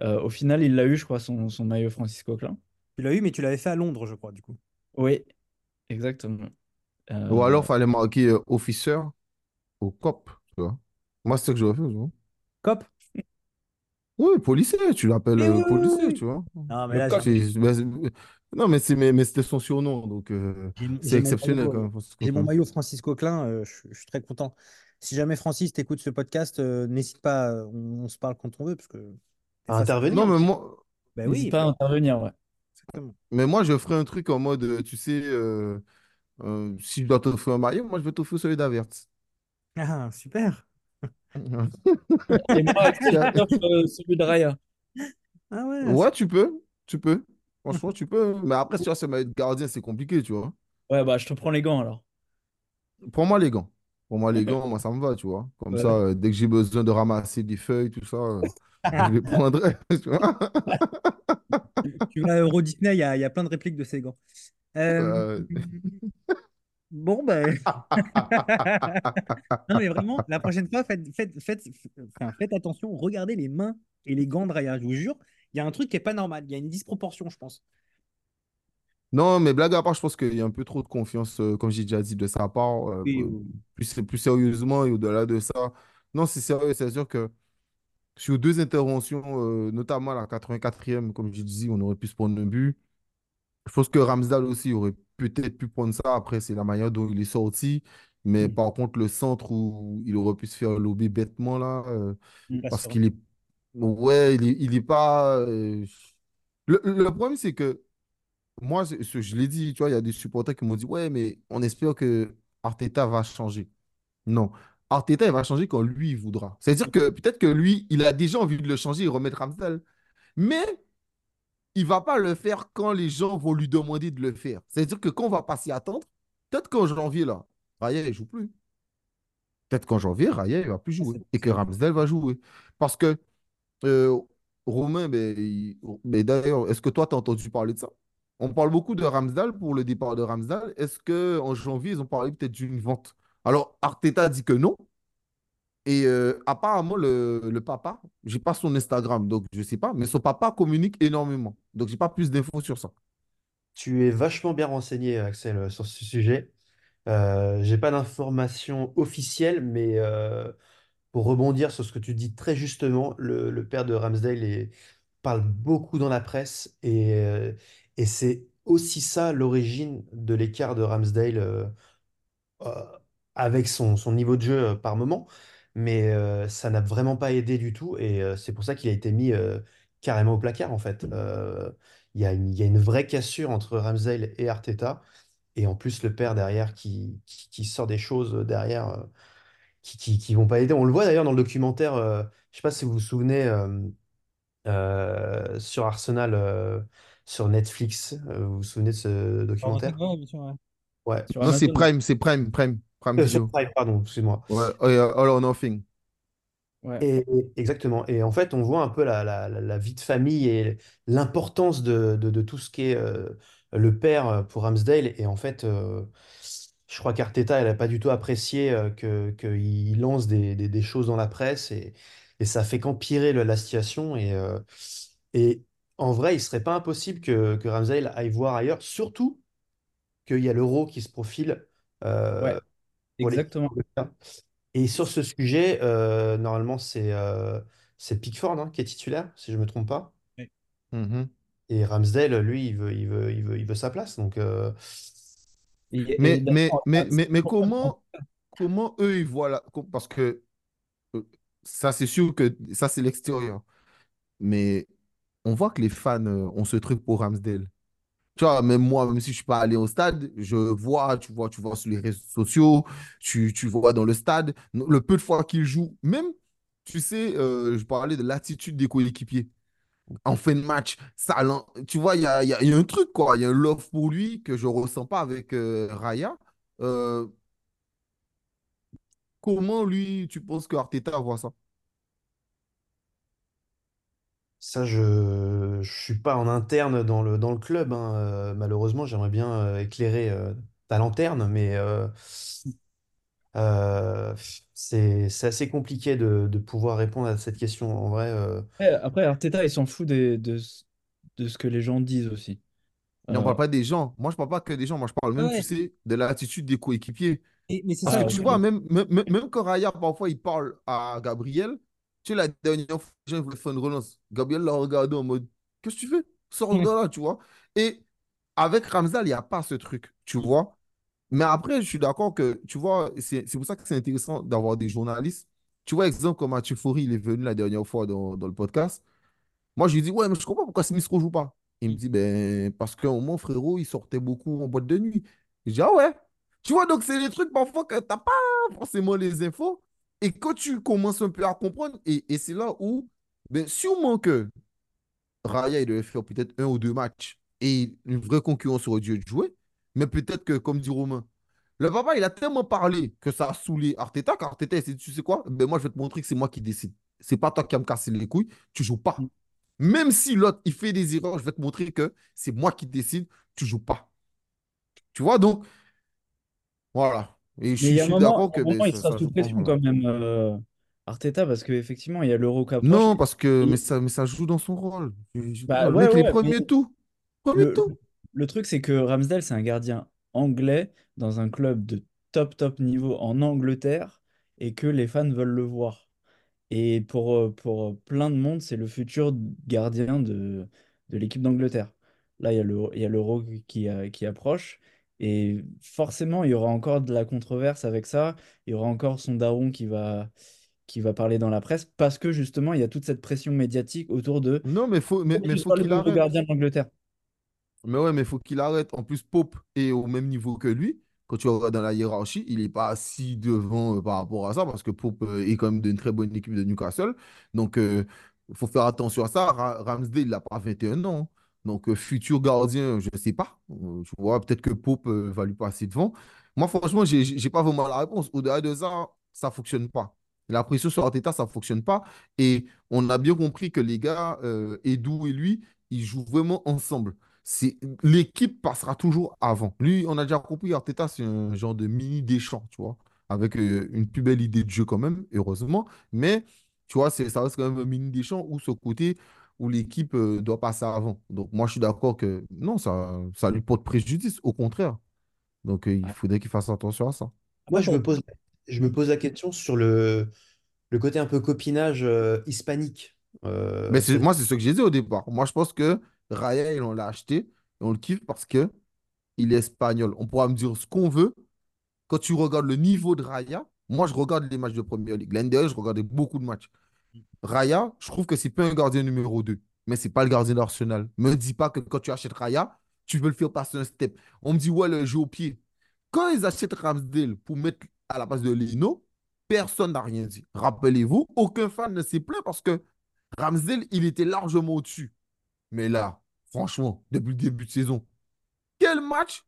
Euh, au final, il l'a eu, je crois, son, son maillot Francis Coquelin. Tu l'as eu, mais tu l'avais fait à Londres, je crois, du coup. Oui, exactement. Ou Euh, alors, il fallait marquer euh, officer au COP. Tu vois. Moi, c'est ce que j'aurais fait. Tu vois. Cop? Oui, policier, tu l'appelles Oui, euh, oui, oui, policier, oui. tu vois. Non, mais Le là, coq. j'ai C'est- ben, c'est- non, mais c'est mais, mais c'était son surnom, donc euh, j'ai c'est j'ai mon exceptionnel maillot, quand euh, même. J'ai mon Coquelin. maillot Francis Coquelin, euh, je, je suis très content. Si jamais Francis t'écoute ce podcast, euh, n'hésite pas, euh, on, on se parle quand on veut, parce que t'es à facile. intervenir. Non, mais moi, Ben N'hésite oui, pas à intervenir, ouais. Exactement. mais moi, je ferais un truc en mode, euh, tu sais, euh, euh, si je dois t'offrir un maillot, moi, je vais t'offrir celui d'Avert. Ah, super. [laughs] Et moi, je t'offre, euh, celui de Raya. Ah ouais, Ouais, tu peux, tu peux. Franchement, tu peux. Mais après, si tu as ce maillot de gardien, c'est compliqué, tu vois. Ouais, bah je te prends les gants alors. Pour moi, les gants. Pour moi, les gants, moi, ça me va, tu vois. Comme Ouais. ça, euh, dès que j'ai besoin de ramasser des feuilles, tout ça, euh, [laughs] je les prendrai, [laughs] tu vois. Tu vas à Euro Disney, il y a, y a plein de répliques de ces gants. Euh, Euh, bon, ben. [laughs] Non, mais vraiment, la prochaine fois, faites, faites, faites, faites attention, regardez les mains et les gants de Raya. Je vous jure, il y a un truc qui est pas normal. Il y a une disproportion, je pense. Non, mais blague à part, je pense qu'il y a un peu trop de confiance, euh, comme j'ai déjà dit, de sa part. euh, euh, oui. plus, plus sérieusement et au-delà de ça. Non, c'est sérieux, c'est sûr que sur deux interventions, euh, notamment la 84e, comme j'ai dit, on aurait pu se prendre un but. Je pense que Ramsdale aussi aurait peut-être pu prendre ça. Après, c'est la manière dont il est sorti. Mais Mm. par contre, le centre où il aurait pu se faire lober bêtement, là, euh, Mm. Pas parce qu'il est. Ouais, il est, il est pas. euh, Le, le problème, c'est que moi, je, je- je l'ai dit, tu vois, il y a des supporters qui m'ont dit, ouais, mais on espère que Arteta va changer. Non. Arteta, il va changer quand lui, voudra. C'est-à-dire que peut-être que lui, il a déjà envie de le changer et remettre Ramsdale. Mais il va pas le faire quand les gens vont lui demander de le faire. C'est-à-dire que quand on va pas s'y attendre, peut-être qu'en janvier, là, Raya, il joue plus. Peut-être qu'en janvier, Raya, il va plus jouer. Et que Ramsdale va jouer. Parce que euh, Romain, ben, il- ben, d'ailleurs, est-ce que toi, tu as entendu parler de ça? On parle beaucoup de Ramsdale pour le départ de Ramsdale. Est-ce qu'en janvier, ils ont parlé peut-être d'une vente? Alors, Arteta dit que non. Et euh, apparemment, le, papa, j'ai pas son Instagram, donc je sais pas, mais son papa communique énormément. Donc, j'ai pas plus d'infos sur ça. Tu es vachement bien renseigné, Axel, euh, sur ce sujet. Euh, j'ai pas d'informations officielles, mais euh, pour rebondir sur ce que tu dis très justement, le, père de Ramsdale parle beaucoup dans la presse et, et c'est aussi ça l'origine de l'écart de Ramsdale avec son, son niveau de jeu euh, par moment, mais euh, ça n'a vraiment pas aidé du tout et euh, c'est pour ça qu'il a été mis euh, carrément au placard en fait. Euh, Il y a une, il y a une vraie cassure entre Ramsdale et Arteta et en plus le père derrière qui, qui, qui sort des choses derrière euh, qui, qui, qui vont pas aider. On le voit d'ailleurs dans le documentaire, euh, je sais pas si vous vous souvenez, euh, euh, sur Arsenal, euh, sur Netflix, Euh, vous vous souvenez de ce documentaire? Ouais, bien sûr, ouais. Non, c'est. Prime, c'est Prime, Prime, Prime Euh, sur Video. Prime, pardon, excuse-moi. Ouais, euh, All or Nothing. Ouais. Et, exactement. Et en fait, on voit un peu la, la- la- vie de famille et l'importance de, de- de tout ce qu'est euh, le père pour Ramsdale. Et en fait, euh, je crois qu'Arteta, elle n'a pas du tout apprécié euh, que, qu'il lance des, des- des choses dans la presse et, et ça fait qu'empirer la situation. Et, euh, et en vrai, il serait pas impossible que, que Ramsdale aille voir ailleurs, surtout qu'il y a l'Euro qui se profile Ouais, euh, exactement. Et sur ce sujet, euh, normalement, c'est euh, c'est Pickford hein, qui est titulaire, si je ne me trompe pas. Mhm. Et Ramsdale, lui, il veut, il veut, il veut, il veut sa place. Donc, euh, Mais, mais, mais, mais, mais comment, comment eux, ils voient la... Parce que euh, ça, c'est sûr que ça, c'est l'extérieur. Mais on voit que les fans euh, ont ce truc pour Ramsdale. Tu vois, même moi, même si je suis pas allé au stade, je vois, tu vois, tu vois sur les réseaux sociaux, tu, tu vois dans le stade, le peu de fois qu'il joue, même, tu sais, euh, je parlais de l'attitude des coéquipiers. En fin de match, ça, tu vois, il y a, y a- un truc, quoi. Il y a un love pour lui que je ressens pas avec euh, Raya. Euh, comment, lui, tu penses que Arteta voit ça? Ça, je ne suis pas en interne dans le, dans le club. hein. Euh, malheureusement, j'aimerais bien euh, éclairer euh, ta lanterne, mais euh, euh, c'est, c'est assez compliqué de, de pouvoir répondre à cette question. En vrai, euh, Après, après, Arteta, il s'en fout des- de, ce- de ce que les gens disent aussi. Mais on Euh, parle pas des gens. Moi, je parle pas que des gens. Moi, je parle même, tu Ouais. sais, de l'attitude des coéquipiers. Et- mais c'est Parce ça. que ah, tu vois, même, même, même même quand Raya, parfois, il parle à Gabriel, tu la dernière fois, gens voulaient faire une relance. Gabriel l'a regardé en mode, qu'est-ce que tu fais? Sors de là, tu vois. Et avec Ramsdale, il n'y a pas ce truc, tu vois. Mais après, je suis d'accord que, tu vois, c'est pour ça que c'est intéressant d'avoir des journalistes. Tu vois, exemple, comme Mathieu Faury, il est venu la dernière fois dans, dans le podcast. Moi, je lui dis, ouais, mais je comprends pourquoi Smith ne joue pas. Il me dit, ben, parce qu'à un moment, frérot, il sortait beaucoup en boîte de nuit. Je dis, ah ouais? Tu vois, donc c'est des trucs parfois que tu n'as pas forcément les infos. Et quand tu commences un peu à comprendre, et, c'est là où, sûrement que Raya, il devait faire peut-être un ou deux matchs et une vraie concurrence aurait dû être jouée. Mais peut-être que, comme dit Romain, le papa, il a tellement parlé que ça a saoulé Arteta qu'Arteta, il s'est dit, tu sais quoi? Ben, moi, je vais te montrer que c'est moi qui décide. C'est pas toi qui vas me casser les couilles, tu joues pas. Même si l'autre, il fait des erreurs, je vais te montrer que c'est moi qui décide, tu joues pas. Tu vois, donc, voilà. Et je Mais il suis, y je a un suis moment, d'accord que moment, il sera sous pression quand même, euh, Arteta, parce qu'effectivement, il y a l'Euro qui approche. Non, parce que mais ça, mais ça joue dans son rôle. Bah Le ouais, les ouais, mais premiers tout. Premier le, tout. le truc, c'est que Ramsdale, c'est un gardien anglais dans un club de top, top niveau en Angleterre et que les fans veulent le voir. Et pour, euh, pour plein de monde, c'est le futur gardien de, de l'équipe d'Angleterre. Là, il y a l'Euro qui, euh, qui approche. Et forcément, il y aura encore de la controverse avec ça. Il y aura encore son daron qui va, qui va parler dans la presse parce que justement, il y a toute cette pression médiatique autour de Non, mais faut, mais, mais faut qu'il arrête. gardien de l'Angleterre. Mais ouais, mais faut qu'il arrête. En plus, Pope est au même niveau que lui. Quand tu regardes dans la hiérarchie, il n'est pas assis devant euh, par rapport à ça, parce que Pope euh, est quand même d'une très bonne équipe de Newcastle. Donc, il faut faire attention à ça. Ra- Ramsdale, il n'a pas 21 ans. hein. Donc, euh, futur gardien, je ne sais pas. Euh, tu vois, peut-être que Pope euh, va lui passer devant. Moi, franchement, je n'ai pas vraiment la réponse. Au-delà de ça, ça ne fonctionne pas. La pression sur Arteta, ça ne fonctionne pas. Et on a bien compris que les gars, euh, Edu et lui, ils jouent vraiment ensemble l'équipe passera toujours avant. Lui, on a déjà compris, Arteta, c'est un genre de mini Deschamps, tu vois, avec une plus belle idée de jeu quand même, heureusement. Mais, tu vois, ça reste quand même un mini Deschamps où ce côté où l'équipe euh, doit passer avant. Donc, moi, je suis d'accord que non, ça, ça lui porte préjudice, au contraire. Donc, euh, il faudrait qu'il fasse attention à ça. moi, je me pose, je me pose la question sur le, le côté un peu copinage euh, hispanique. Mais Euh, c'est, moi, c'est ce que j'ai dit au départ. Moi, je pense que Raya, il, on l'a acheté et on le kiffe parce que il est espagnol. On pourra me dire ce qu'on veut. quand tu regardes le niveau de Raya, moi, je regarde les matchs de Première Ligue. L'année dernière, je regardais beaucoup de matchs. Raya, je trouve que c'est pas un gardien numéro 2, mais c'est pas le gardien d'Arsenal. Me dis pas que quand tu achètes Raya, tu veux le faire passer un step. On me dit, ouais, le jeu au pied. Quand ils achètent Ramsdale pour mettre à la place de Leno, personne n'a rien dit. Rappelez-vous, aucun fan ne s'est plaint parce que Ramsdale, il était largement au-dessus. Mais là, franchement, depuis le début de saison, quel match?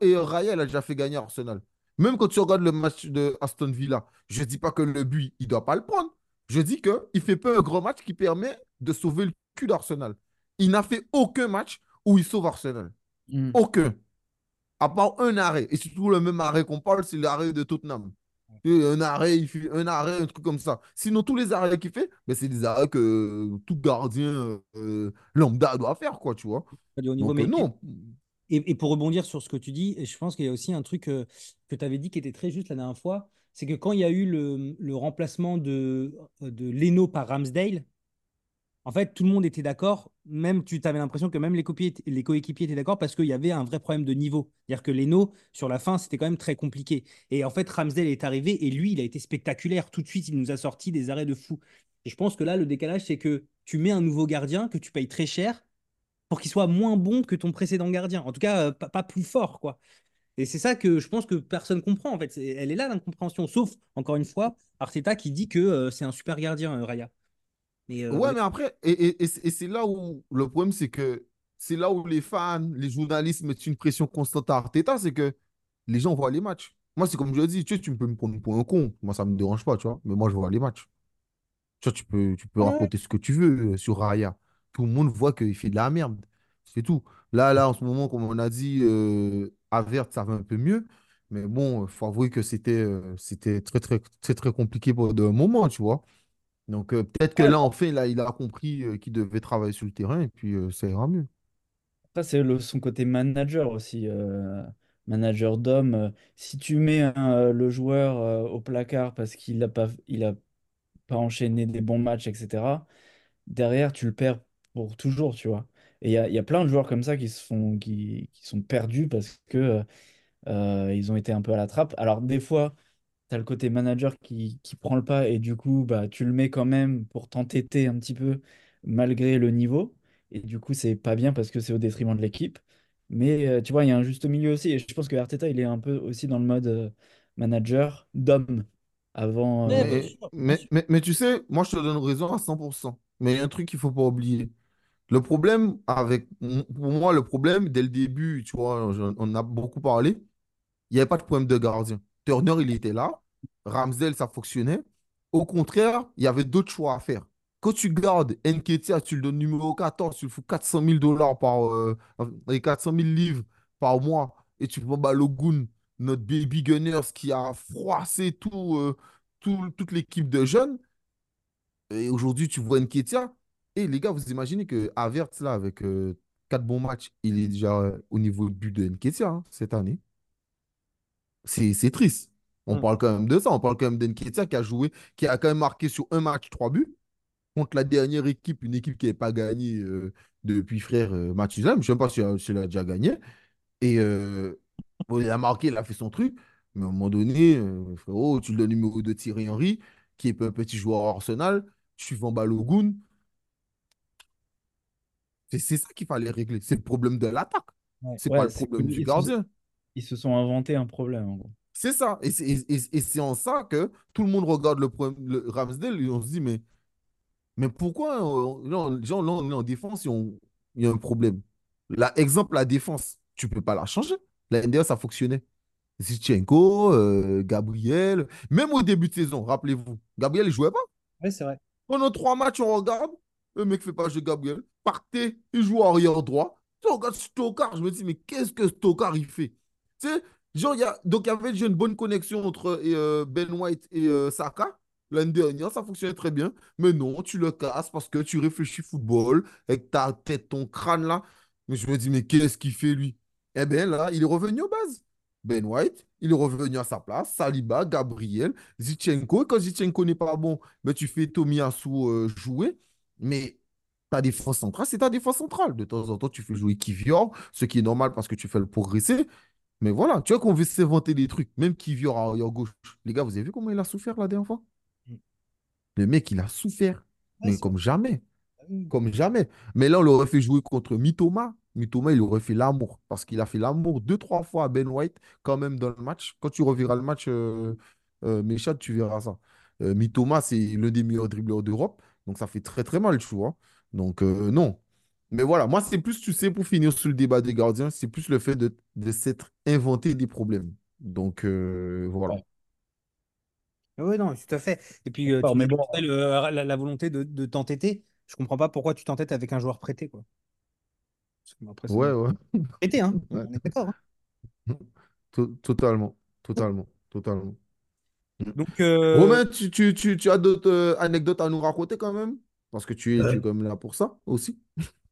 Et Raya a déjà fait gagner Arsenal. Même quand tu regardes le match de Aston Villa, je ne dis pas que le but, il ne doit pas le prendre. Je dis qu'il ne fait pas un grand match qui permet de sauver le cul d'Arsenal. Il n'a fait aucun match où il sauve Arsenal. Hmm. Aucun. À part un arrêt. Et c'est toujours le même arrêt qu'on parle, c'est l'arrêt de Tottenham. Et Un arrêt, il fait un arrêt, un truc comme ça. Sinon, tous les arrêts qu'il fait, ben, c'est des arrêts que tout gardien euh, lambda doit faire, quoi, tu vois. Niveau, Donc, euh, mais non. Et, et pour rebondir sur ce que tu dis, je pense qu'il y a aussi un truc euh, que tu avais dit qui était très juste la dernière fois, c'est que quand il y a eu le, remplacement de, Leno par Ramsdale, en fait, tout le monde était d'accord, même tu avais l'impression que même les, coéquipiers étaient d'accord parce qu'il y avait un vrai problème de niveau. C'est-à-dire que Leno, sur la fin, c'était quand même très compliqué. Et en fait, Ramsdale est arrivé et lui, il a été spectaculaire. Tout de suite, il nous a sorti des arrêts de fou. Et je pense que là, le décalage, c'est que tu mets un nouveau gardien que tu payes très cher pour qu'il soit moins bon que ton précédent gardien. En tout cas, euh, pas plus fort, quoi. Et c'est ça que je pense que personne comprend, en fait. Elle est là, l'incompréhension. Sauf, encore une fois, Arteta qui dit que euh, c'est un super gardien, euh, Raya. Mais, euh, Ouais, mais après, et, et- et c'est là où le problème, c'est que c'est là où les fans, les journalistes mettent une pression constante à Arteta, c'est que les gens voient les matchs. Moi, c'est comme je le dis, tu sais, tu peux me prendre pour un con. Moi, ça ne me dérange pas, tu vois. Mais moi, je vois les matchs. Tu vois, tu peux, tu peux ouais, raconter ce que tu veux sur Raya. Tout le monde voit qu'il fait de la merde. C'est tout. Là, là, en ce moment, comme on a dit, euh, Havertz, ça va un peu mieux. Mais bon, il faut avouer que c'était euh, c'était très, très, très, très compliqué pour de moment, tu vois. Donc, euh, peut-être que là, enfin, là, il a compris euh, qu'il devait travailler sur le terrain et puis ça ira mieux. Après, c'est le- son côté manager aussi, euh, manager d'homme. Si tu mets un- le joueur euh, au placard parce qu'il n'a pas, il a pas enchaîné des bons matchs, etc., derrière, tu le perds pour toujours, tu vois. Et il y a, il y a plein de joueurs comme ça qui se font, qui, qui sont perdus parce que euh, ils ont été un peu à la trappe. Alors, des fois, tu as le côté manager qui, qui prend le pas et du coup, bah, tu le mets quand même pour t'entêter un petit peu malgré le niveau. Et du coup, c'est pas bien parce que c'est au détriment de l'équipe. Mais euh, tu vois, il y a un juste milieu aussi. Et je pense que Arteta, il est un peu aussi dans le mode euh, manager d'homme avant. euh, Mais, mais, mais tu sais, moi, je te donne raison à 100%. Mais il y a un truc qu'il ne faut pas oublier. Le problème avec, pour moi, le problème, dès le début, tu vois, on a beaucoup parlé, il n'y avait pas de problème de gardien. Turner, il était là. Ramsdale, ça fonctionnait. Au contraire, il y avait d'autres choix à faire. Quand tu gardes Nketiah, tu le donnes numéro 14, tu le fous 400 000 dollars par, euh, et 400 000 livres par mois, et tu prends Balogun, notre baby Gunners qui a froissé tout, euh, tout- toute l'équipe de jeunes. Et aujourd'hui, tu vois Nketiah. Et les gars, vous imaginez que Havertz, là, avec euh, quatre bons matchs, il est déjà euh, au niveau but de Nketiah hein, cette année. C'est triste. On Hum. parle quand même de ça. On parle quand même d'Nketiah qui a joué, qui a quand même marqué sur un match trois buts contre la dernière équipe, une équipe qui n'avait pas gagné euh, depuis frère euh, Mathusalem. Je ne sais même pas si elle si a déjà gagné. Et bon, il a marqué, il a fait son truc. Mais à un moment donné, frérot, tu le donnes numéro de Thierry Henry, qui est un petit joueur Arsenal. Tu vends Balogun. C'est c'est ça qu'il fallait régler. C'est le problème de l'attaque. Ouais. C'est pas le problème du se, gardien. ils se sont inventés un problème, en gros. C'est ça. Et c'est et- et- et c'est en ça que tout le monde regarde le, problème, le Ramsdale et on se dit, mais, mais pourquoi euh, genre, genre, là, on est en défense et il y a un problème. Là, exemple, la défense, tu peux pas la changer. La NDA, ça fonctionnait. Zichenko, euh, Gabriel, même au début de saison, rappelez-vous, Gabriel, il jouait pas. Ouais, c'est vrai. Pendant trois matchs, on regarde, le mec fait pas jouer Gabriel. Partez, il joue arrière droit. Tu regardes Stockard, je me dis, mais qu'est-ce que Stockard il fait? Tu sais, genre, il y a, donc il y avait déjà une bonne connexion entre euh, Ben White et euh, Saka. L'année dernière, ça fonctionnait très bien. Mais non, tu le casses parce que tu réfléchis football avec ta tête, ton crâne là. Mais je me dis, mais qu'est-ce qu'il fait lui? Eh bien là, il est revenu aux bases. Ben White, il est revenu à sa place. Saliba, Gabriel, Zichenko. Et quand Zichenko n'est pas bon, ben, tu fais Tomiyasu euh, jouer. Mais ta défense centrale, c'est ta défense centrale. De temps en temps, tu fais jouer Kivior, ce qui est normal parce que tu fais le progresser. Mais voilà, tu vois qu'on veut s'inventer des trucs. Même Kivior à arrière gauche. Les gars, vous avez vu comment il a souffert la dernière fois? Mm. Le mec, il a souffert. Ouais, Mais comme jamais. vrai. Comme jamais. Mais là, on l'aurait fait jouer contre Mitoma. Mitoma, il aurait fait l'amour. Parce qu'il a fait l'amour deux, trois fois à Ben White, quand même, dans le match. Quand tu reverras le match, euh, euh, Méchad, tu verras ça. Euh, Mitoma, c'est l'un des meilleurs dribbleurs d'Europe. Donc, ça fait très, très mal, tu vois. Donc, euh, non. Mais voilà, moi, c'est plus, tu sais, pour finir sur le débat des gardiens, c'est plus le fait de, de s'être inventé des problèmes. Donc, euh, voilà. Oui, non, tout à fait. Et puis, euh, tu mais bon, la, la volonté de, de t'entêter. Je comprends pas pourquoi tu t'entêtes avec un joueur prêté, quoi. Parce que, bon, après, Ouais, ouais. prêté, hein. Ouais. On est d'accord. hein. To- Totalement, totalement, totalement. Donc, euh, Romain, tu, tu, tu, tu as d'autres anecdotes à nous raconter quand même? Parce que tu es, tu es Euh, quand même là pour ça aussi.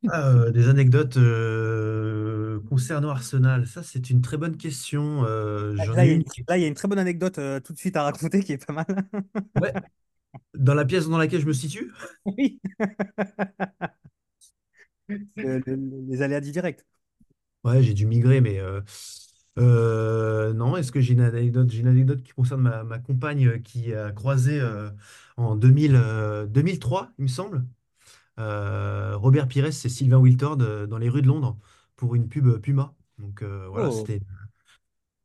ah, euh, des anecdotes euh, concernant Arsenal, ça c'est une très bonne question. Euh, j'en là, ai il y a une, une. là, il y a une très bonne anecdote euh, tout de suite à raconter qui est pas mal. [laughs] Ouais, dans la pièce dans laquelle je me situe? Oui. [laughs] Le- le- les aléas du direct. Ouais, j'ai dû migrer, mais euh, euh, non, est-ce que j'ai une anecdote? J'ai une anecdote qui concerne ma, ma compagne euh, qui a croisé euh, en 2000, euh, 2003, il me semble. euh, Robert Pires et Sylvain Wiltord euh, dans les rues de Londres pour une pub Puma. Donc euh, voilà, Oh. c'était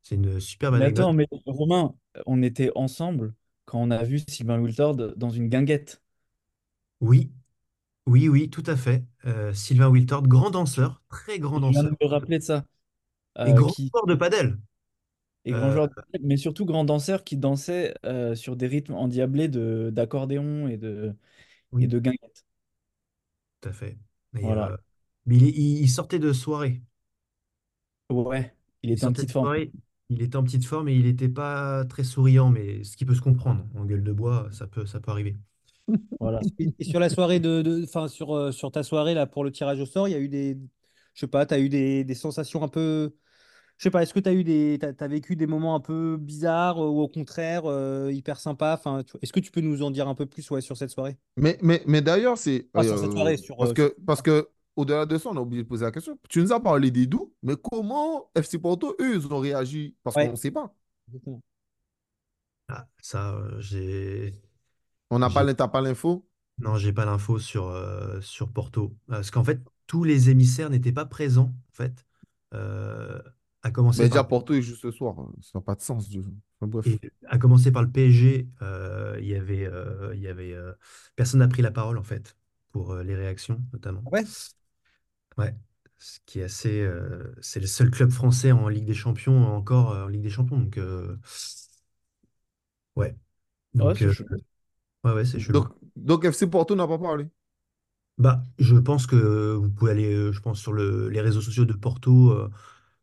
c'est une superbe Mais anecdote. attends, mais Romain, on était ensemble quand on a vu Sylvain Wiltord dans une guinguette. Oui, oui, oui, tout à fait. Euh, Sylvain Wiltord, grand danseur, très grand Je viens de danseur me rappeler de ça. Et Euh, grand qui joueur de padel. est grand Euh, joueur de padel, mais surtout grand danseur qui dansait euh, sur des rythmes endiablés de d'accordéon et de, et oui, de guinguette. tout à fait. Et, Voilà. euh, mais il, est- il- il sortait de soirée. Ouais, il Il était en petite forme. soirée. Il était en petite forme et il n'était pas très souriant, mais ce qui peut se comprendre. En gueule de bois, ça peut, ça peut arriver. [laughs] Voilà. Et, et sur la soirée de, de- enfin sur, euh, sur ta soirée là pour le tirage au sort, il y a eu des, je sais pas, tu as eu des, des sensations un peu, je sais pas, est-ce que tu as eu des, t'as, t'as vécu des moments un peu bizarres euh, ou au contraire euh, hyper sympas, enfin, est-ce que tu peux nous en dire un peu plus ouais, sur cette soirée? Mais, mais, mais d'ailleurs, c'est. Pas sur cette euh, soirée, sur, parce sur- que, parce que au-delà de ça, on a oublié de poser la question. Tu nous as parlé des doux, mais comment FC Porto, eux, ils ont réagi? Parce qu'on ne sait pas. Exactement. Ah, ça, euh, j'ai, On n'a pas t'as l'info? non, j'ai pas l'info sur, euh, sur Porto. Parce qu'en fait, tous les émissaires n'étaient pas présents, en fait. Euh, à commencer Mais par déjà, le, Porto est juste ce soir. hein. Ça n'a pas de sens. Dieu. Enfin, et bref. à commencer par le PSG, euh, il y avait, euh, il y avait, euh, personne n'a pris la parole, en fait, pour euh, les réactions, notamment. Ouais? Ouais. Ce qui est assez, euh, c'est le seul club français en Ligue des Champions, encore euh, en Ligue des Champions. Donc, euh, ouais. Ouais, Donc, euh, chaud. ouais, ouais, c'est chelou. Donc, donc FC Porto n'a pas parlé? Bah, je pense que vous pouvez aller, je pense, sur le, les réseaux sociaux de Porto, euh,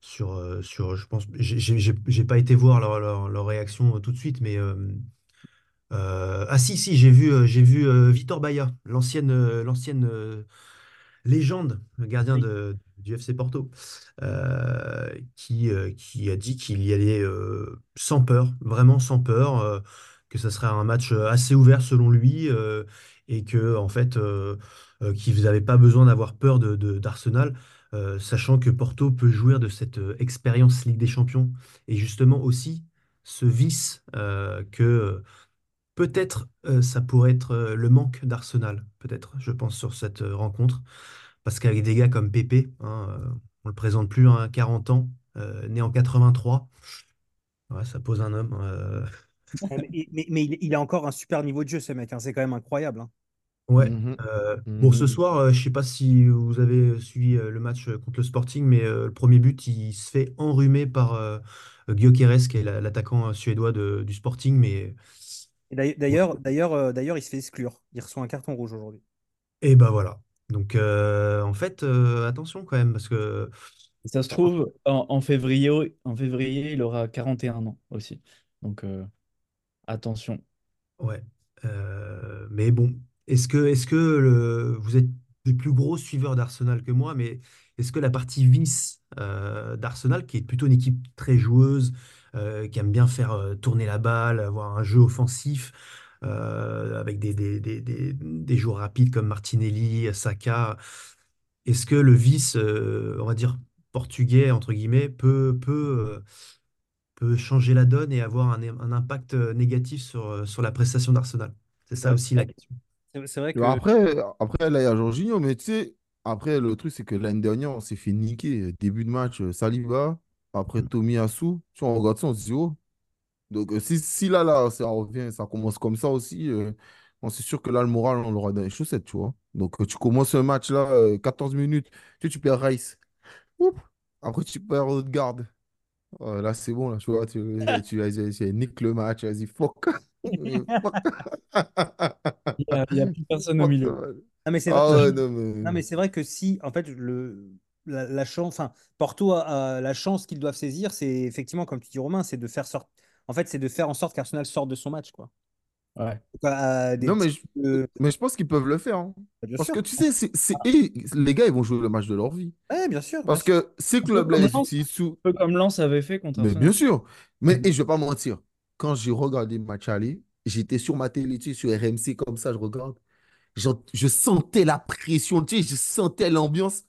sur, euh, sur, je pense, j'ai pas été voir leur, leur, leur réaction euh, tout de suite, mais euh, ah si, si, j'ai vu, j'ai vu Vitor Baia, l'ancienne, euh, l'ancienne euh, légende, le gardien de, du FC Porto, qui, qui a dit qu'il y allait sans peur, vraiment sans peur, que ça serait un match assez ouvert selon lui, et que en fait, qu'ils n'avaient pas besoin d'avoir peur de- d'Arsenal, euh, sachant que Porto peut jouir de cette euh, expérience Ligue des Champions, et justement aussi ce vice euh, que peut-être ça pourrait être le manque d'Arsenal, peut-être, je pense, sur cette rencontre. Parce qu'avec des gars comme Pépé, hein, on le présente plus à 40 ans, né en 83, ouais, ça pose un homme. Mais, il, a encore un super niveau de jeu, ce mec, hein, c'est quand même incroyable. Ouais. Mhm. euh, bon, ce Mhm. soir, euh, je sais pas si vous avez suivi euh, le match euh, contre le Sporting, mais euh, le premier but, il se fait enrhumer par euh, Gyökeres, qui est la- l'attaquant euh, suédois de- du Sporting. Mais Et d'ailleurs, d'ailleurs, d'ailleurs, euh, d'ailleurs, il se fait exclure. Il reçoit un carton rouge aujourd'hui. et ben voilà. Donc, euh, en fait, euh, attention quand même, parce que ça se trouve, en, en février, en février, il aura 41 ans aussi. Donc, euh, attention. Ouais. Euh, mais bon, est-ce que, est-ce que le- vous êtes des plus gros suiveurs d'Arsenal que moi, mais est-ce que la partie vice euh, d'Arsenal, qui est plutôt une équipe très joueuse, euh, qui aime bien faire euh, tourner la balle, avoir un jeu offensif, euh, avec des, des, des, des, des joueurs rapides comme Martinelli, Saka, est-ce que le vice, euh, on va dire, portugais, entre guillemets, peut, peut, euh, peut changer la donne et avoir un, un impact euh, négatif sur, euh, sur la prestation d'Arsenal? C'est ça aussi la question. C'est c'est vrai que Après, après, là, il y a Jorginho, mais tu sais, après, le truc, c'est que l'année dernière, on s'est fait niquer. Début de match, euh, Saliba, après Tomiyasu. Tu vois, on regarde ça, on se dit, oh. Donc, euh, si, si là, là, ça revient, ça commence comme ça aussi, euh, bon, c'est sûr que là, le moral, on l'aura dans les chaussettes, tu vois. Donc, tu commences un match là, euh, 14 minutes, tu, sais, tu perds Rice. Après, tu perds Odegaard. Euh, là, c'est bon, là, tu vois, tu, tu, tu, tu niques le match, vas-y, fuck. [laughs] [laughs] Fuck. [laughs] [laughs] Il n'y a, plus personne au milieu. euh, non mais c'est vrai, Ah non, mais c'est vrai que si en fait le la, la chance, enfin, Porto a, a la chance qu'ils doivent saisir, c'est effectivement, comme tu dis, Romain, c'est de faire sorte, en fait, c'est de faire en sorte qu'Arsenal sorte de son match, quoi. Ouais. À des Non, mais je, de- mais je pense qu'ils peuvent le faire. hein. Bien Parce sûr. que tu sais, c'est, c'est- et les gars, ils vont jouer le match de leur vie. Ouais, bien sûr. bien Parce sûr. que ces clubs-là, ils utilisent sous. Un peu comme Lens avait fait contre Mais Arsenal. bien sûr. Mais et je vais pas mentir. Quand j'ai regardé le match aller, j'étais sur ma télé, tu sais, sur RMC, comme ça, je regarde. Je sentais la pression, tu sais, je sentais l'ambiance.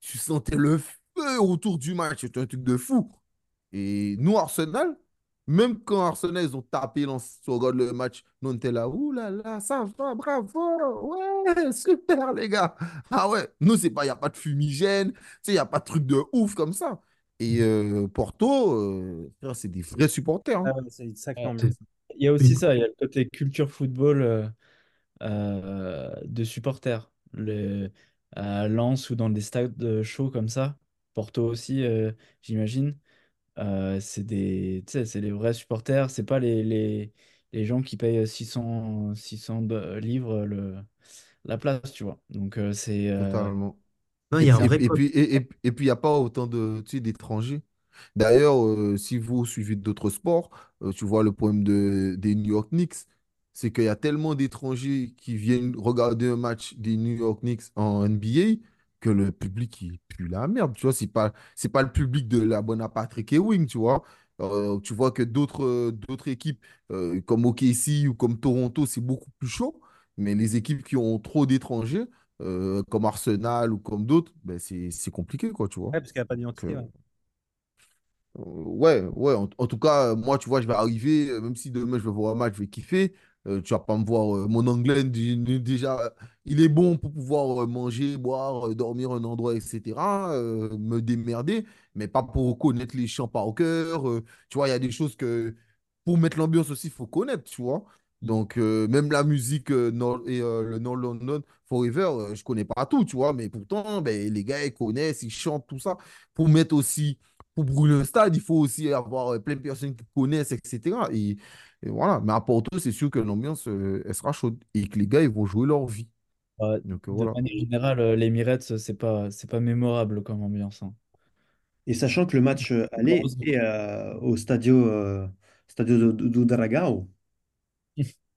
Tu sentais le feu autour du match. C'était un truc de fou. Et nous, Arsenal, même quand Arsenal, ils ont tapé, Lens, tu regardes le match, nous, on était là, ouh là là, ça va, bravo, ouais, [laughs] super, les gars. Ah ouais, nous, c'est pas, il n'y a pas de fumigène, tu sais, il n'y a pas de truc de ouf comme ça. Et euh, Porto, euh, c'est des vrais supporters. hein. Ah ouais, c'est une sacrée Ouais. ambiance. Il y a aussi ça, il y a le côté culture football euh, euh, de supporters. Le, à Lens ou dans des stades euh, chauds comme ça, Porto aussi, euh, j'imagine. Euh, c'est des, tu sais, c'est les vrais supporters, c'est pas les, les, les gens qui payent 600, 600 de- livres le, la place, tu vois. Donc euh, c'est... euh, Totalement. Non, Et il y a puis, un et, vrai puis- et code. puis, et, et- et puis, il n'y a pas autant de, tu sais, d'étrangers. D'ailleurs, euh, si vous suivez d'autres sports, euh, tu vois le problème de, des New York Knicks, c'est qu'il y a tellement d'étrangers qui viennent regarder un match des New York Knicks en NBA que le public, il pue la merde, tu vois. C'est pas, c'est pas le public de la bonne Patrick Ewing, tu vois. Euh, tu vois que d'autres d'autres équipes comme OKC ou comme Toronto, c'est beaucoup plus chaud. Mais les équipes qui ont trop d'étrangers, comme Arsenal ou comme d'autres, ben c'est compliqué, quoi, tu vois. Ouais, parce qu'il n'y a pas d'identité. Ouais. Ouais, en, tout cas, euh, moi, tu vois, je vais arriver, euh, même si demain je vais voir un match, je vais kiffer. euh, tu vas pas me voir, euh, mon anglais, dé- dé- déjà, il est bon pour pouvoir manger, boire, dormir un endroit, etc., me démerder, mais pas pour connaître les chants par cœur. tu vois, il y a des choses que, pour mettre l'ambiance aussi, il faut connaître, tu vois. Donc, même la musique euh, Nor- et le No London Forever, je connais pas tout, tu vois, mais pourtant, ben, les gars, ils connaissent, ils chantent, tout ça. Pour mettre aussi pour brûler un stade, il faut aussi avoir euh, plein de personnes qui connaissent, etc. Et, et voilà. Mais à Porto, c'est sûr que l'ambiance, euh, elle sera chaude et que les gars, ils vont jouer leur vie. euh, Donc de voilà. manière générale, euh, l'Emirates, c'est pas, c'est pas mémorable comme ambiance. hein. Et sachant que le match aller Malheureusement. est euh, au Stadio, euh, Stadio do, Dragao. [laughs]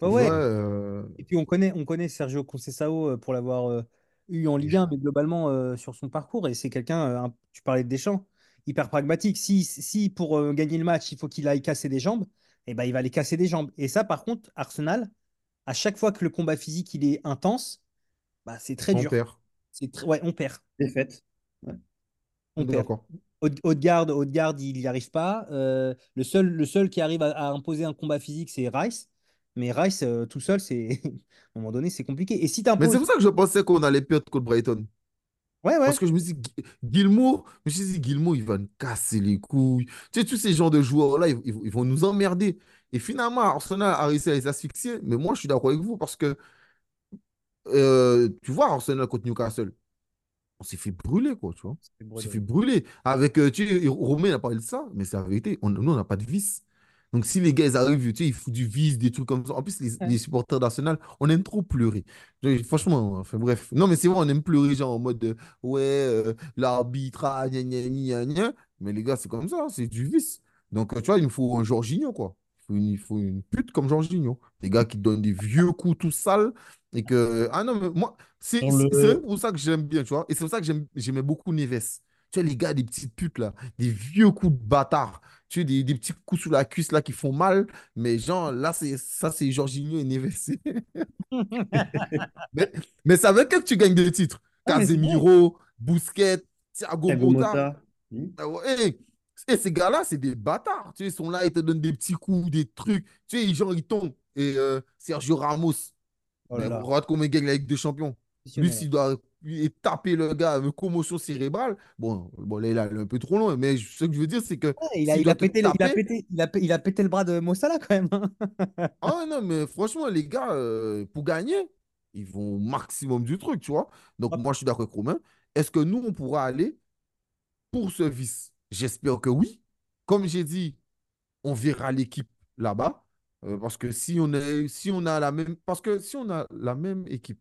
Ouais, Ouais, euh, Et puis on connaît, on connaît Sergio Conceição pour l'avoir euh, eu en Ligue 1, mais globalement euh, sur son parcours. Et c'est quelqu'un, euh, tu parlais de Deschamps, hyper pragmatique. Si, si pour euh, gagner le match, il faut qu'il aille casser des jambes, et ben, il va aller casser des jambes. Et ça, par contre, Arsenal, à chaque fois que le combat physique il est intense, bah, c'est très on dur. perd. C'est tr- ouais, on perd. Défaite. Ouais. On On perd. Haute-Garde, Haute-Garde, il n'y arrive pas. Euh, le seul, le seul qui arrive à, à imposer un combat physique, c'est Rice. Mais Rice, euh, tout seul, c'est [laughs] à un moment donné, c'est compliqué. Et si Mais c'est pour ça que je pensais qu'on allait perdre contre Brighton. Ouais, ouais. Parce que je me suis dit, Gilmour, je me suis dit, Gilmour, il va nous casser les couilles. Tu sais, tous ces genres de joueurs-là, ils, vont nous emmerder. Et finalement, Arsenal a réussi à les asphyxier. Mais moi, je suis d'accord avec vous parce que, euh, tu vois, Arsenal contre Newcastle, on s'est fait brûler, quoi, tu vois. On s'est fait brûler. Avec, euh, tu sais, Romain n'a parlé de ça, mais c'est la vérité. On- nous, on n'a pas de vis. Donc, si les gars, ils arrivent, tu sais, ils foutent du vis, des trucs comme ça. En plus, les, Ouais. les supporters d'Arsenal, on aime trop pleurer. Genre, franchement, enfin, bref. Non, mais c'est vrai, on aime pleurer, genre en mode, de, ouais, euh, l'arbitre, ah, gna, gna, gna, gna. Mais les gars, c'est comme ça, hein, c'est du vice. Donc, euh, tu vois, il nous faut un Jorginho, quoi. Il faut une, il faut une pute comme Jorginho. Des gars qui donnent des vieux coups tout sales. Et que, ah non, mais moi, c'est le... pour ça que j'aime bien, tu vois. Et c'est pour ça que j'aimais beaucoup Neves. Tu vois, les gars, des petites putes, là, des vieux coups de bâtard. Tu sais, des, des petits coups sous la cuisse, là, qui font mal. Mais genre, là, c'est ça, c'est Jorginho et Neves. [laughs] mais, mais c'est avec eux que tu gagnes des titres. Ah. Casemiro, Busquets, Thiago Motta. Ouais, Et, et ces gars-là, c'est des bâtards. Tu sais, ils sont là, ils te donnent des petits coups, des trucs. Tu sais, genre, ils tombent. Et euh, Sergio Ramos, Oh là là, regarde comment il gagne la Ligue des Champions. Lui, s'il doit lui, taper le gars, une commotion cérébrale, bon, bon là, il est un peu trop loin, mais ce que je veux dire, c'est que Ouais, il a, il a pété, le- il a taper, pété, il a, pé- il a pété le bras de Mossala quand même. hein. ah non, mais franchement, les gars, euh, pour gagner, ils vont au maximum du truc, tu vois. Donc, Hop. moi, je suis d'accord avec Romain. Est-ce que nous, on pourra aller pour ce vice? J'espère que oui. Comme j'ai dit, on verra l'équipe là-bas. Euh, parce que si on est, si on a la même, parce que si on a la même équipe,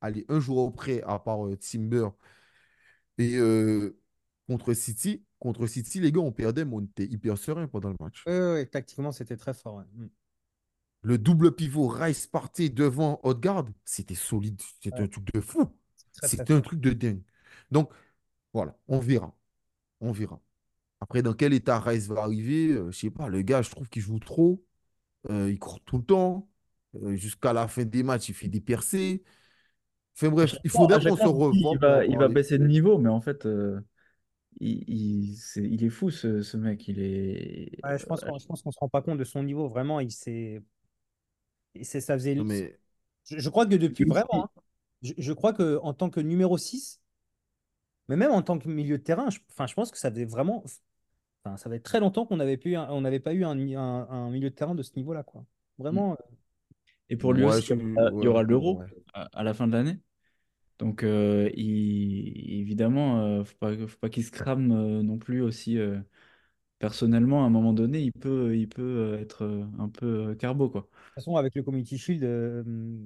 allez, un jour près, à part euh, Timber, Et euh, contre City, contre City, les gars, on perdait, mais on était hyper serein pendant le match. Oui, oui, oui, tactiquement, c'était très fort. ouais. Mm. Le double pivot Rice Partey devant Odegaard, c'était solide. C'était Ouais. un truc de fou. C'était un truc de dingue. Donc, voilà, on verra. On verra. Après, dans quel état Rice va arriver, euh, je sais pas. Le gars, je trouve qu'il joue trop. Euh, il court tout le temps. Euh, jusqu'à la fin des matchs, il fait des percées. Enfin bref, il faudrait qu'on se revoie il va, il va parler. baisser de niveau, mais en fait, euh, il, il, est fou ce, ce mec. Il est. Ouais, je pense qu'on je pense qu'on se rend pas compte de son niveau. Vraiment, il s'est. Ça faisait. Non, mais Je, je crois que depuis vraiment, hein, je, je crois que en tant que numéro 6, mais même en tant que milieu de terrain, je, enfin, je pense que ça faisait vraiment. Enfin, ça fait très longtemps qu'on n'avait plus un- on n'avait pas eu un, un- un milieu de terrain de ce niveau-là, quoi. Mm. Vraiment. euh, Et pour lui ouais, aussi, je il y aura y l'Euro ouais. à, à la fin de l'année? Donc, euh, il- évidemment, euh, faut pas, faut pas qu'il se crame euh, non plus aussi. euh, personnellement, à un moment donné, il peut, il peut euh, être euh, un peu euh, carbo, quoi. De toute façon, avec le Community Shield, euh,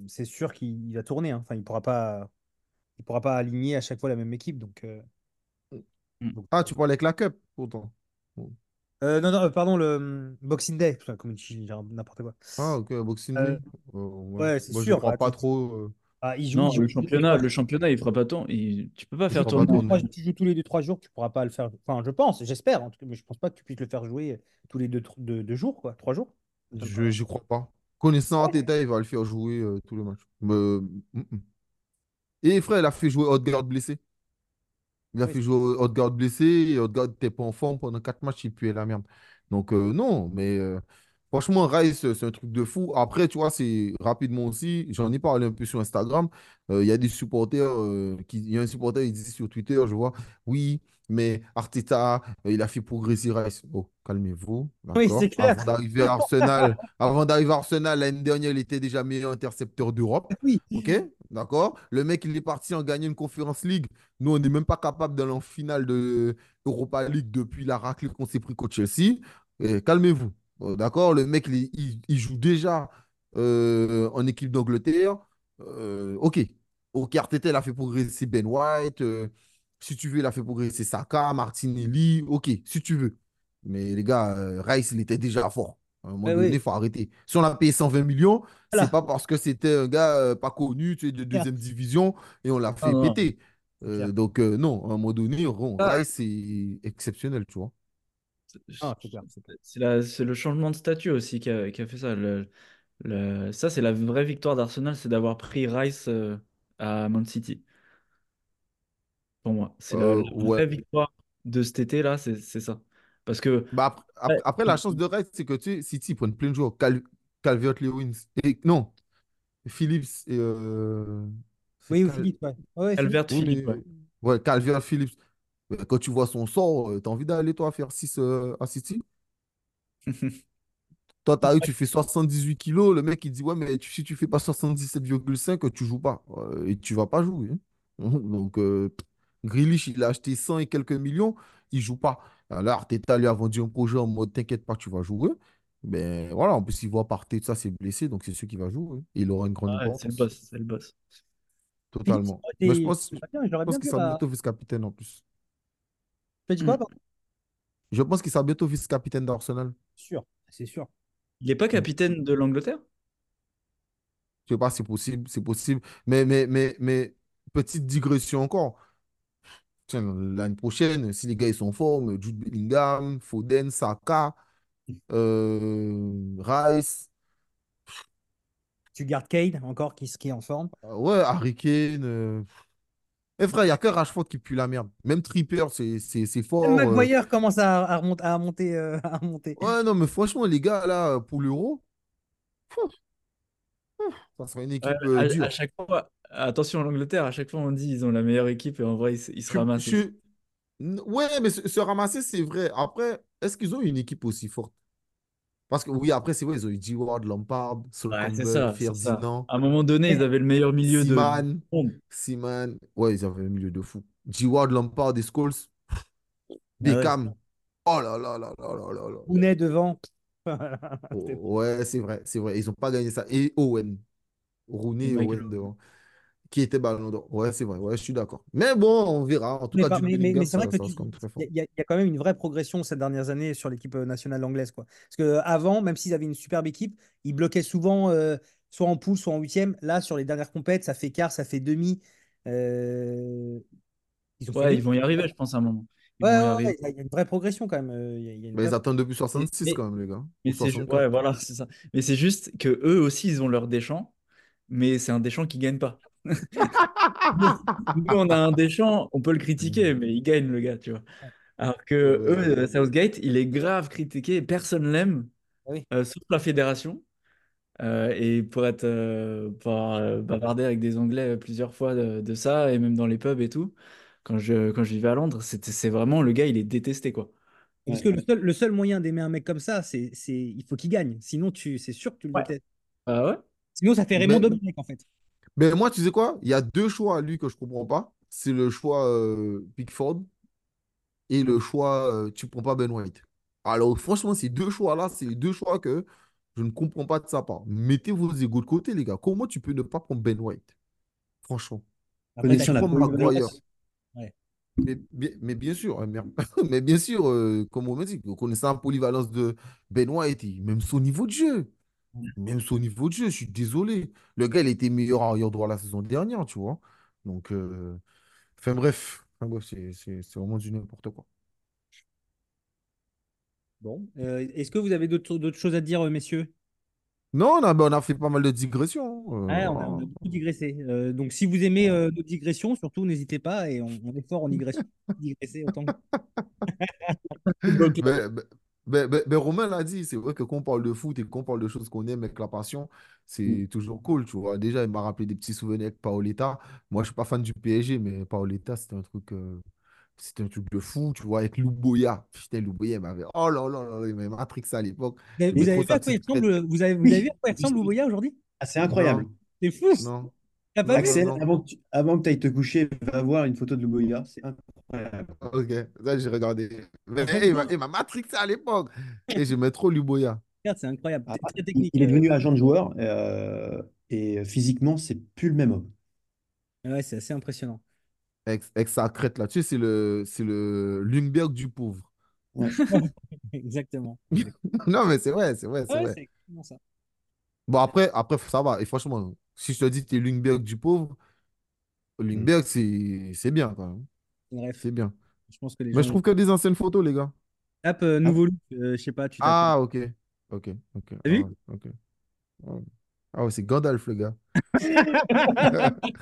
c'est sûr qu'il il va tourner. hein. Enfin, il pourra pas, il pourra pas aligner à chaque fois la même équipe. Donc, euh, Mm. donc, Ah, tu parlais avec la Cup, pourtant. Bon. euh, non, non, euh, pardon, le hum, Boxing Day, Putain, Community Shield, j'ai n'importe quoi. Ah, ok, Boxing Euh, Day. Euh, ouais. ouais, c'est Moi, je sûr. crois bah, pas trop. euh, ah, il joue, Non, il joue le championnat, le championnat, il fera pas tant. il- tu peux pas Il faire joue fera pas tous les deux, tourner. trois- tourner. tu joues tous les deux, trois jours, tu pourras pas le faire. Enfin, je pense, j'espère, en tout cas, mais je pense pas que tu puisses le faire jouer tous les deux, deux, deux jours, quoi. Trois jours. Ça me Je j'y crois pas. Connaissant Arteta, il va le faire jouer euh, tous les matchs. Mais, mm, mm. Et frère, il a fait jouer Odegaard blessé. Il a Oui, fait jouer Odegaard blessé et Odegaard n'était pas en forme pendant quatre matchs, il puait la merde. Donc euh, non, mais euh, franchement, Rice, c'est un truc de fou. Après, tu vois, c'est rapidement aussi, j'en ai parlé un peu sur Instagram, euh, il y a des supporters, euh, qui, il y a un supporter, il dit sur Twitter, je vois, oui, mais Arteta, euh, il a fait progresser Rice. Oh, calmez-vous, Oui, c'est d'accord? clair. Avant d'arriver à Arsenal, avant d'arriver à Arsenal, l'année dernière, il était déjà meilleur intercepteur d'Europe. Oui. Ok, d'accord. Le mec, il est parti en gagnant une Conference League. Nous, on n'est même pas capable d'aller en finale de Europa League depuis la raclée qu'on s'est pris contre Chelsea. Calmez-vous. Euh, D'accord? Le mec, il, il- il joue déjà euh, en équipe d'Angleterre. Euh, ok. Ok, Arteta, il a fait progresser Ben White. euh, si tu veux, il a fait progresser Saka, Martinelli. Ok, si tu veux. Mais les gars, Rice, il était déjà fort. À un moment Ouais, donné, oui. il faut arrêter. Si on a payé 120 millions, c'est pas parce que c'était un gars euh, pas connu, tu sais, de deuxième division et on l'a fait péter. Euh, donc, euh, non, à un moment donné, Ah, Rice, c'est exceptionnel, tu vois. Ah, c'est le changement de statut aussi qui a, qui a fait ça. Le- le- ça, c'est la vraie victoire d'Arsenal, c'est d'avoir pris Rice euh, à Man City. Pour moi, c'est la, Euh, la ouais. vraie victoire de cet été-là, c'est c'est ça. Parce que Bah, après, après, après, la chance de Rice, c'est que tu City prennent plein de joueurs. Cal Calvert-Lewin. Non, Phillips et. euh, Oui, ou Cal... Philippe, ouais. Ouais, Philippe. Calvert Oui, mais. Ouais, Calvert-Phillips. Quand tu vois son sort, euh, t'as envie d'aller, toi, faire 6 à City? [laughs] Toi, t'arrives, tu fais 78 kilos, le mec il dit ouais, mais tu- si tu fais pas 77,5, tu joues pas. Euh, et tu vas pas jouer. hein. [laughs] Donc, euh, Grealish, il a acheté 100 et quelques millions, il joue pas. Alors, Arteta lui a vendu un projet en mode t'inquiète pas, tu vas jouer. Mais voilà, en plus, il voit partir ça, c'est blessé, donc c'est sûr qu'il va jouer. hein. Et il aura une grande Ouais, c'est le boss, c'est le boss. Ça Totalement. Mais je pense, je sera à. bientôt vice-capitaine en plus. Tu as dit quoi, Hmm. pardon? Je pense qu'il sera bientôt vice-capitaine d'Arsenal. Sûr, c'est sûr. Il n'est pas Mm. capitaine de l'Angleterre? Je sais pas, c'est possible, c'est possible. Mais, mais, mais, mais, petite digression encore. Tiens, l'année prochaine, si les gars ils sont en forme, Jude Bellingham, Foden, Saka, [laughs] euh, Rice, Tu gardes Cade encore qui, qui est en forme? euh, ouais, Harry Kane. euh. Eh frère, il n'y a que Rashford qui pue la merde. Même Tripper, c'est c'est- c'est Même fort. euh. Maguire commence à, à remonter. À monter, euh, à remonter. Ouais, non, mais franchement, les gars, là, pour l'Euro, ça sera une équipe à, euh, à dure. chaque fois, attention l'Angleterre, à chaque fois on dit ils ont la meilleure équipe et en vrai ils, se- ils se Je- ramassent. je- Ouais, mais se, se ramasser, c'est vrai. Après, est-ce qu'ils ont une équipe aussi forte? Parce que oui, après, c'est vrai, ils ont eu G. Ward, Lampard, Sol Ouais, Campbell. Ferdinand, À un moment donné, ils avaient le meilleur milieu de Seaman, monde. Seaman. Ouais, ils avaient un milieu de fou. G. Ward, Lampard et Scholes, Ah ouais. Beckham. Oh là là là là là là là. Ounet devant. [laughs] Oh, ouais, c'est vrai, c'est vrai. Ils n'ont pas gagné ça. Et Owen. Rooney et Owen devant. Qui était Ballon d'Or. Ouais, c'est vrai, ouais, je suis d'accord. Mais bon, on verra. En tout Mais, cas, mais, mais- mais c'est vrai y, y a quand même une vraie progression ces dernières années sur l'équipe euh, nationale anglaise. Quoi. Parce qu'avant, même s'ils avaient une superbe équipe, ils bloquaient souvent euh, soit en poule, soit en huitième. Là, sur les dernières compètes, ça fait quart, ça fait demi. Euh, Ils ont Ouais, ils vont y arriver, je pense, à un moment. Ils Ouais, il y a une vraie progression quand même. euh, Il y a, il y a une Mais vraie- ils attendent depuis Mais, 66 mais- quand même, les gars. mais Ou c'est ju- 64. ouais, voilà, c'est ça. Mais c'est juste que eux aussi, ils ont leur Deschamps, mais c'est un Deschamps qui gagne pas. Nous, on a un Deschamps, on peut le critiquer, mais il gagne le gars, tu vois. Alors que eux, Ouais. Southgate, il est grave critiqué, personne l'aime, Oui. euh, sauf la fédération. Euh, et pour être euh, pour euh, bavarder avec des Anglais plusieurs fois de, de ça, et même dans les pubs et tout, quand je, quand je vivais à Londres, c'était, c'est vraiment le gars, il est détesté, quoi. Parce que le seul, le seul moyen d'aimer un mec comme ça, c'est, c'est, il faut qu'il gagne. Sinon, tu, c'est sûr que tu le Ouais. détestes. Ah ouais? Sinon, ça fait Raymond Domenech, en fait. Mais moi, tu sais quoi? Il y a deux choix à lui que je comprends pas. C'est le choix euh, Pickford et le choix euh, tu prends pas Ben White. Alors, franchement, ces deux choix-là, c'est les deux choix que je ne comprends pas de sa part. Mettez vos égos de côté, les gars. Comment tu peux ne pas prendre Ben White? Franchement. Après, Connaissant la Prends. Ouais. Mais, bien, mais bien sûr, hein, [laughs] mais bien sûr, euh, comme on me dit, vous connaissez la polyvalence de Ben White, et même son niveau de jeu. Même son niveau de jeu, je suis désolé. Le gars, il était meilleur arrière droit la saison dernière, tu vois. Donc, euh, enfin bref, enfin, bref c'est vraiment du n'importe quoi. Bon. Euh, est-ce que vous avez d'autres, choses à dire, euh, messieurs? Non, on a, ben, on a fait pas mal de digressions. euh, Ouais, on a, on a voilà. beaucoup digressé. Euh, donc, si vous aimez euh, nos digressions, surtout, n'hésitez pas. Et on, on est fort en digression. [laughs] Digresser autant Club. Ben, ben, ben, ben- ben, Romain l'a dit, c'est vrai que quand on parle de foot et qu'on parle de choses qu'on aime avec la passion, c'est toujours cool, tu vois. Déjà, il m'a rappelé des petits souvenirs avec Paoletta. Moi, je suis pas fan du PSG, mais Paoletta, c'était un truc, euh, c'était un truc de fou, tu vois, avec Louboya. Putain, Louboya, il m'avait, oh là là là, il m'avait matrixé à l'époque. Vous avez, vous vu à quoi il ressemble, vous avez, vous avez vu à quoi il ressemble Louboya aujourd'hui? Ah, c'est incroyable. C'est fou. non, pas? Axel, non, non. avant que tu avant que ailles te coucher, va voir une photo de Luboya. C'est incroyable. Ok, là, j'ai regardé. Mais, il m'a matrixé à l'époque. Et j'aimais trop regarde, c'est incroyable. Ah, Très il, technique. il est euh. devenu agent de joueur euh, et physiquement, c'est plus le même homme. Ouais, c'est assez impressionnant. Avec, avec sa crête là. Tu sais, c'est le, c'est le Lundberg du pauvre. Ouais. [laughs] Exactement. [laughs] Non, mais c'est vrai, c'est vrai, c'est Ouais, vrai. ça. Bon, après, après, ça va. Et franchement, si je te dis que tu es Lundberg du pauvre. Lundberg, c'est c'est bien quand même. Bref, C'est bien. je pense que les Mais gens. je trouve que des anciennes photos, les gars. Tape euh, nouveau look, euh, je sais pas, tu. Ah, ok. Ok, ok. T'as Ah, vu? ok. Ah ouais, Ah ouais, c'est Gandalf, le gars. [laughs]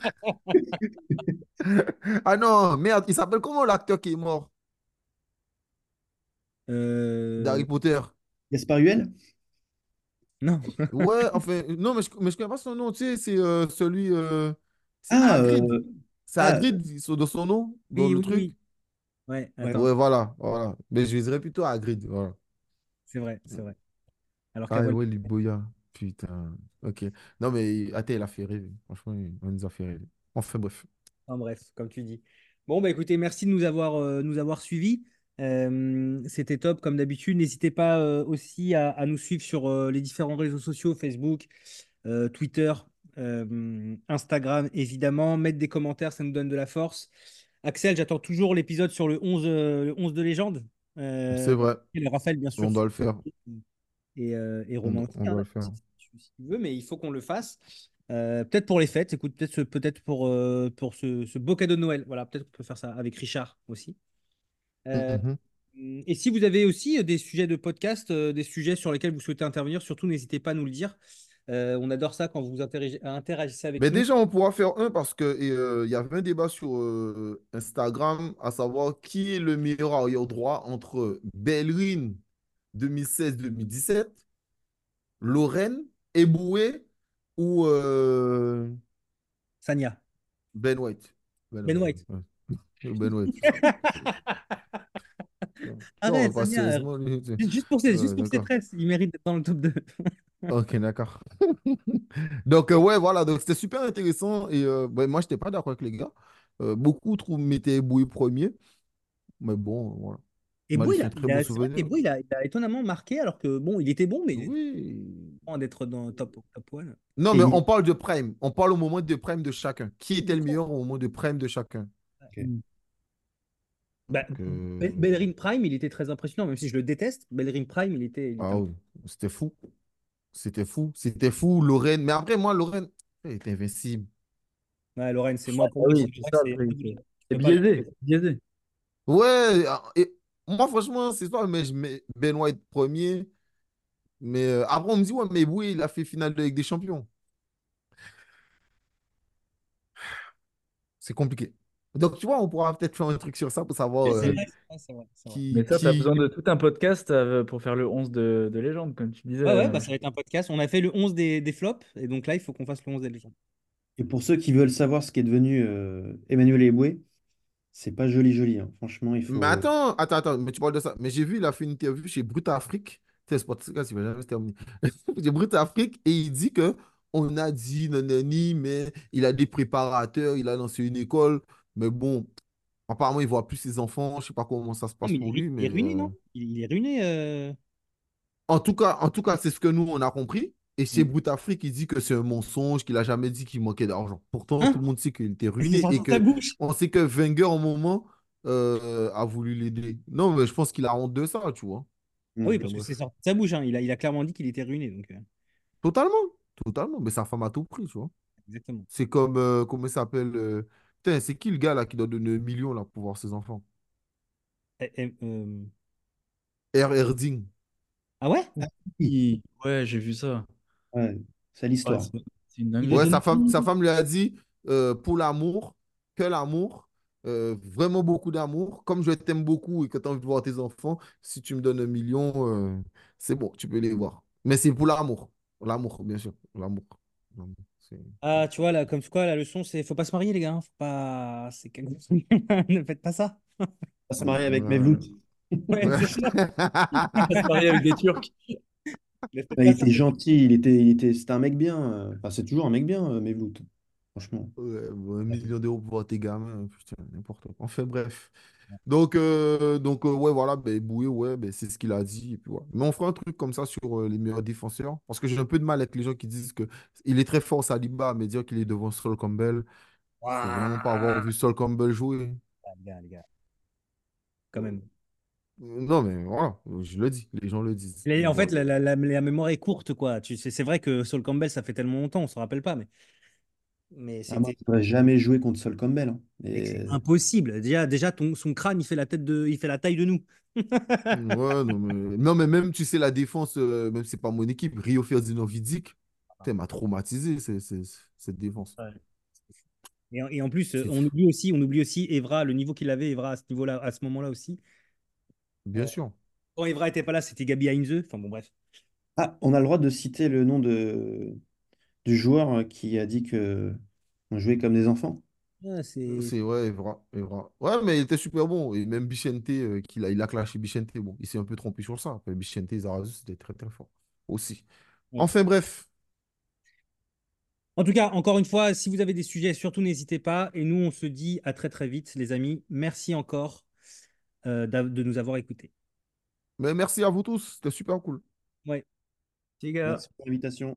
Ah non, merde, il s'appelle comment l'acteur qui est mort? Euh, d'Harry Potter? Gaspard Huel? Non. Ouais, [laughs] enfin, non, mais je, mais je connais pas son nom, tu sais, c'est euh, celui. euh, Ah, Hagrid. Euh, C'est ah, Hagrid de son nom, dans Oui, le oui, truc? oui. Ouais, Ouais. voilà, voilà. Mais je dirais plutôt Hagrid, voilà. c'est vrai, c'est vrai. Alors Ah ouais, Liboya. Putain. Ok. Non, mais attends, il a fait rêver. Franchement, il nous a fait rêver. Enfin, bref. Enfin, bref, comme tu dis. Bon, bah écoutez, merci de nous avoir, euh, nous avoir suivis. Euh, c'était top, comme d'habitude. N'hésitez pas euh, aussi à, à nous suivre sur euh, les différents réseaux sociaux, Facebook, euh, Twitter, euh, Instagram, évidemment. Mettre des commentaires, ça nous donne de la force. Axel, j'attends toujours l'épisode sur le 11, euh, le 11 de légende. Euh, C'est vrai. et le Raphaël, bien sûr. On doit le faire. Et, euh, et On, Romain on doit le faire. si, tu veux, mais il faut qu'on le fasse. Euh, peut-être pour les fêtes, écoute, peut-être peut-être pour, euh, pour ce, ce beau cadeau de Noël. Voilà, peut-être qu'on peut faire ça avec Richard aussi. Euh, Mhm. et si vous avez aussi des sujets de podcast, euh, des sujets sur lesquels vous souhaitez intervenir, surtout n'hésitez pas à nous le dire. Euh, on adore ça quand vous interagissez, avec Mais nous. déjà, on pourra faire un parce que et, euh, il y avait un débat sur euh, Instagram à savoir qui est le meilleur arrière droit entre Bellerin 2016-2017, Lorraine, Eboué ou euh, Sania. Ben White. Ben White. ouais. Ben White. [laughs] Non, Arrête, Sania. sérieusement, lui, tu- Juste pour ses, juste pour ses tresses, il mérite d'être dans le top 2. Ok, d'accord. [laughs] Donc, euh, ouais, voilà, donc c'était super intéressant. Et euh, ben, moi, je n'étais pas d'accord avec les gars. Euh, beaucoup trouvent mettaient Eboué premier. Mais bon, voilà. Et il a, un très il beau a- c'est vrai souvenir. qu'Eboué, il a, il a étonnamment marqué, alors que bon, il était bon, mais Oui. d'être dans top, top one. Non, Et mais il- on parle de prime. On parle au moment de prime de chacun. Qui était le meilleur au moment de prime de chacun? Bah, euh, Bel- Bellerin Prime, il était très impressionnant, même si je le déteste. Bellerin Prime, il était. il était Ah oui, c'était fou. C'était fou. C'était fou, Lorraine. Mais après, moi, Lorraine, elle était invincible. Ouais, Lorraine, c'est moi pour Ah moi, oui, c'est biaisé, biaisé. Ouais, et moi, franchement, c'est ça, mais je mets Ben White premier. Mais euh, après, on me dit, ouais, mais oui, il a fait finale de Ligue des Champions. C'est compliqué. Donc, tu vois, on pourra peut-être faire un truc sur ça pour savoir C'est euh, vrai, c'est vrai, c'est vrai, c'est vrai. qui, Mais ça, t'as qui- besoin de tout un podcast euh, pour faire le 11 de, de légende, comme tu disais. Ouais, ouais, bah, ça va être un podcast. On a fait le 11 des, des flops, et donc là, il faut qu'on fasse le 11 des légendes. Et pour ceux qui veulent savoir ce qui est devenu euh, Emmanuel Eboué, c'est pas joli joli. hein. Franchement, il faut. Mais attends, attends, attends, mais tu parles de ça. Mais j'ai vu, il a fait une interview chez Brut Afrique. C'est Sportscast, il va jamais se terminer. [laughs] Chez Brut Afrique, et il dit que on a dit nanani, mais il a des préparateurs, il a lancé une école. Mais bon, apparemment, il voit plus ses enfants. Je sais pas comment ça se Non, passe mais pour il, lui. il Mais est ruiné, euh, non? Il, il est ruiné. euh. en tout cas, en tout cas, c'est ce que nous, on a compris. Et chez Mm. Brut Afrique, il dit que c'est un mensonge, qu'il a jamais dit qu'il manquait d'argent. Pourtant, Hein? tout le monde sait qu'il était C'est ruiné et que on sait que Wenger, au moment, euh, a voulu l'aider. Non, mais je pense qu'il a honte de ça, tu vois. Ah oui, parce euh, que c'est sorti de sa bouche. hein. Il a, il a clairement dit qu'il était ruiné. Donc, euh, Totalement, totalement. Mais sa femme a tout pris, tu vois. exactement. C'est comme, euh, comment il s'appelle euh, c'est qui le gars là qui doit donner un million là pour voir ses enfants? Eh, eh, euh, R. Erding. Ah ouais? Oui, Ouais, j'ai vu ça. Ouais, c'est l'histoire. c'est une Ouais, sa femme, sa femme lui a dit euh, pour l'amour, que l'amour, euh, vraiment beaucoup d'amour. Comme je t'aime beaucoup et que tu as envie de voir tes enfants, si tu me donnes un million, euh, c'est bon, tu peux les voir. Mais c'est pour l'amour. L'amour, bien sûr. L'amour. Ah, tu vois, là, comme quoi, la leçon, c'est faut pas se marier, les gars. hein. Faut pas... C'est quelque- [laughs] Ne faites pas ça. On va se marier avec Ouais. Mevlut. [laughs] Ouais, c'est ça. [laughs] On va se marier avec des Turcs. Bah, pas il était gentil, il était, il était, c'était un mec bien. euh, Enfin, c'est toujours un mec bien, euh, Mevlut. Franchement. Ouais, bon, un million d'euros pour voir tes gamins, putain, n'importe quoi. Enfin, bref. Donc, euh, donc euh, ouais, voilà, ben, Boué, ouais, ben, c'est ce qu'il a dit. Et puis. Mais on fera un truc comme ça sur euh, les meilleurs défenseurs. Parce que j'ai un peu de mal avec les gens qui disent que il est très fort, Saliba, mais dire qu'il est devant Sol Campbell, faut vraiment pas avoir vu Sol Campbell jouer. Ah, les gars, les gars. Quand même. Non, mais voilà, je le dis, les gens le disent. En fait, la, la- la- la mémoire est courte, quoi. Tu sais, c'est vrai que Sol Campbell, ça fait tellement longtemps, on se rappelle pas, mais, mais Ah, moi, c'était je pourrais jamais jouer contre Sol Campbell. hein. c'est Et- impossible. Déjà, déjà ton, son crâne, il fait la tête de, il fait la taille de nous. [laughs] Ouais, non, mais, non, mais même, tu sais, la défense, euh, même si c'est pas mon équipe, Rio Ferdinand Vidic, putain, m'a traumatisé, c'est- c'est- cette défense. Et, en- et en plus, euh, C'est on oublie aussi, on oublie aussi Evra, le niveau qu'il avait, Evra à ce niveau-là, à ce moment-là aussi. Bien sûr. Quand Evra était pas là, c'était Gabi Heinze. Enfin bon, bref. Ah, on a le droit de citer le nom de, du joueur euh, qui a dit que on jouait comme des enfants. Ah, c'est C'est ouais, Evra, Evra. Ouais, mais il était super bon. Et même Bichente, euh, qu'il a, il a clashé Bichente. Bon, il s'est un peu trompé sur ça. Après, Bichente et Zarazu, c'était très très fort aussi. Ouais. Enfin, bref. En tout cas, encore une fois, si vous avez des sujets, surtout n'hésitez pas. Et nous, on se dit à très très vite, les amis. Merci encore euh, de nous avoir écoutés. Mais merci à vous tous. C'était super cool. Ouais. Les gars. Merci pour l'invitation.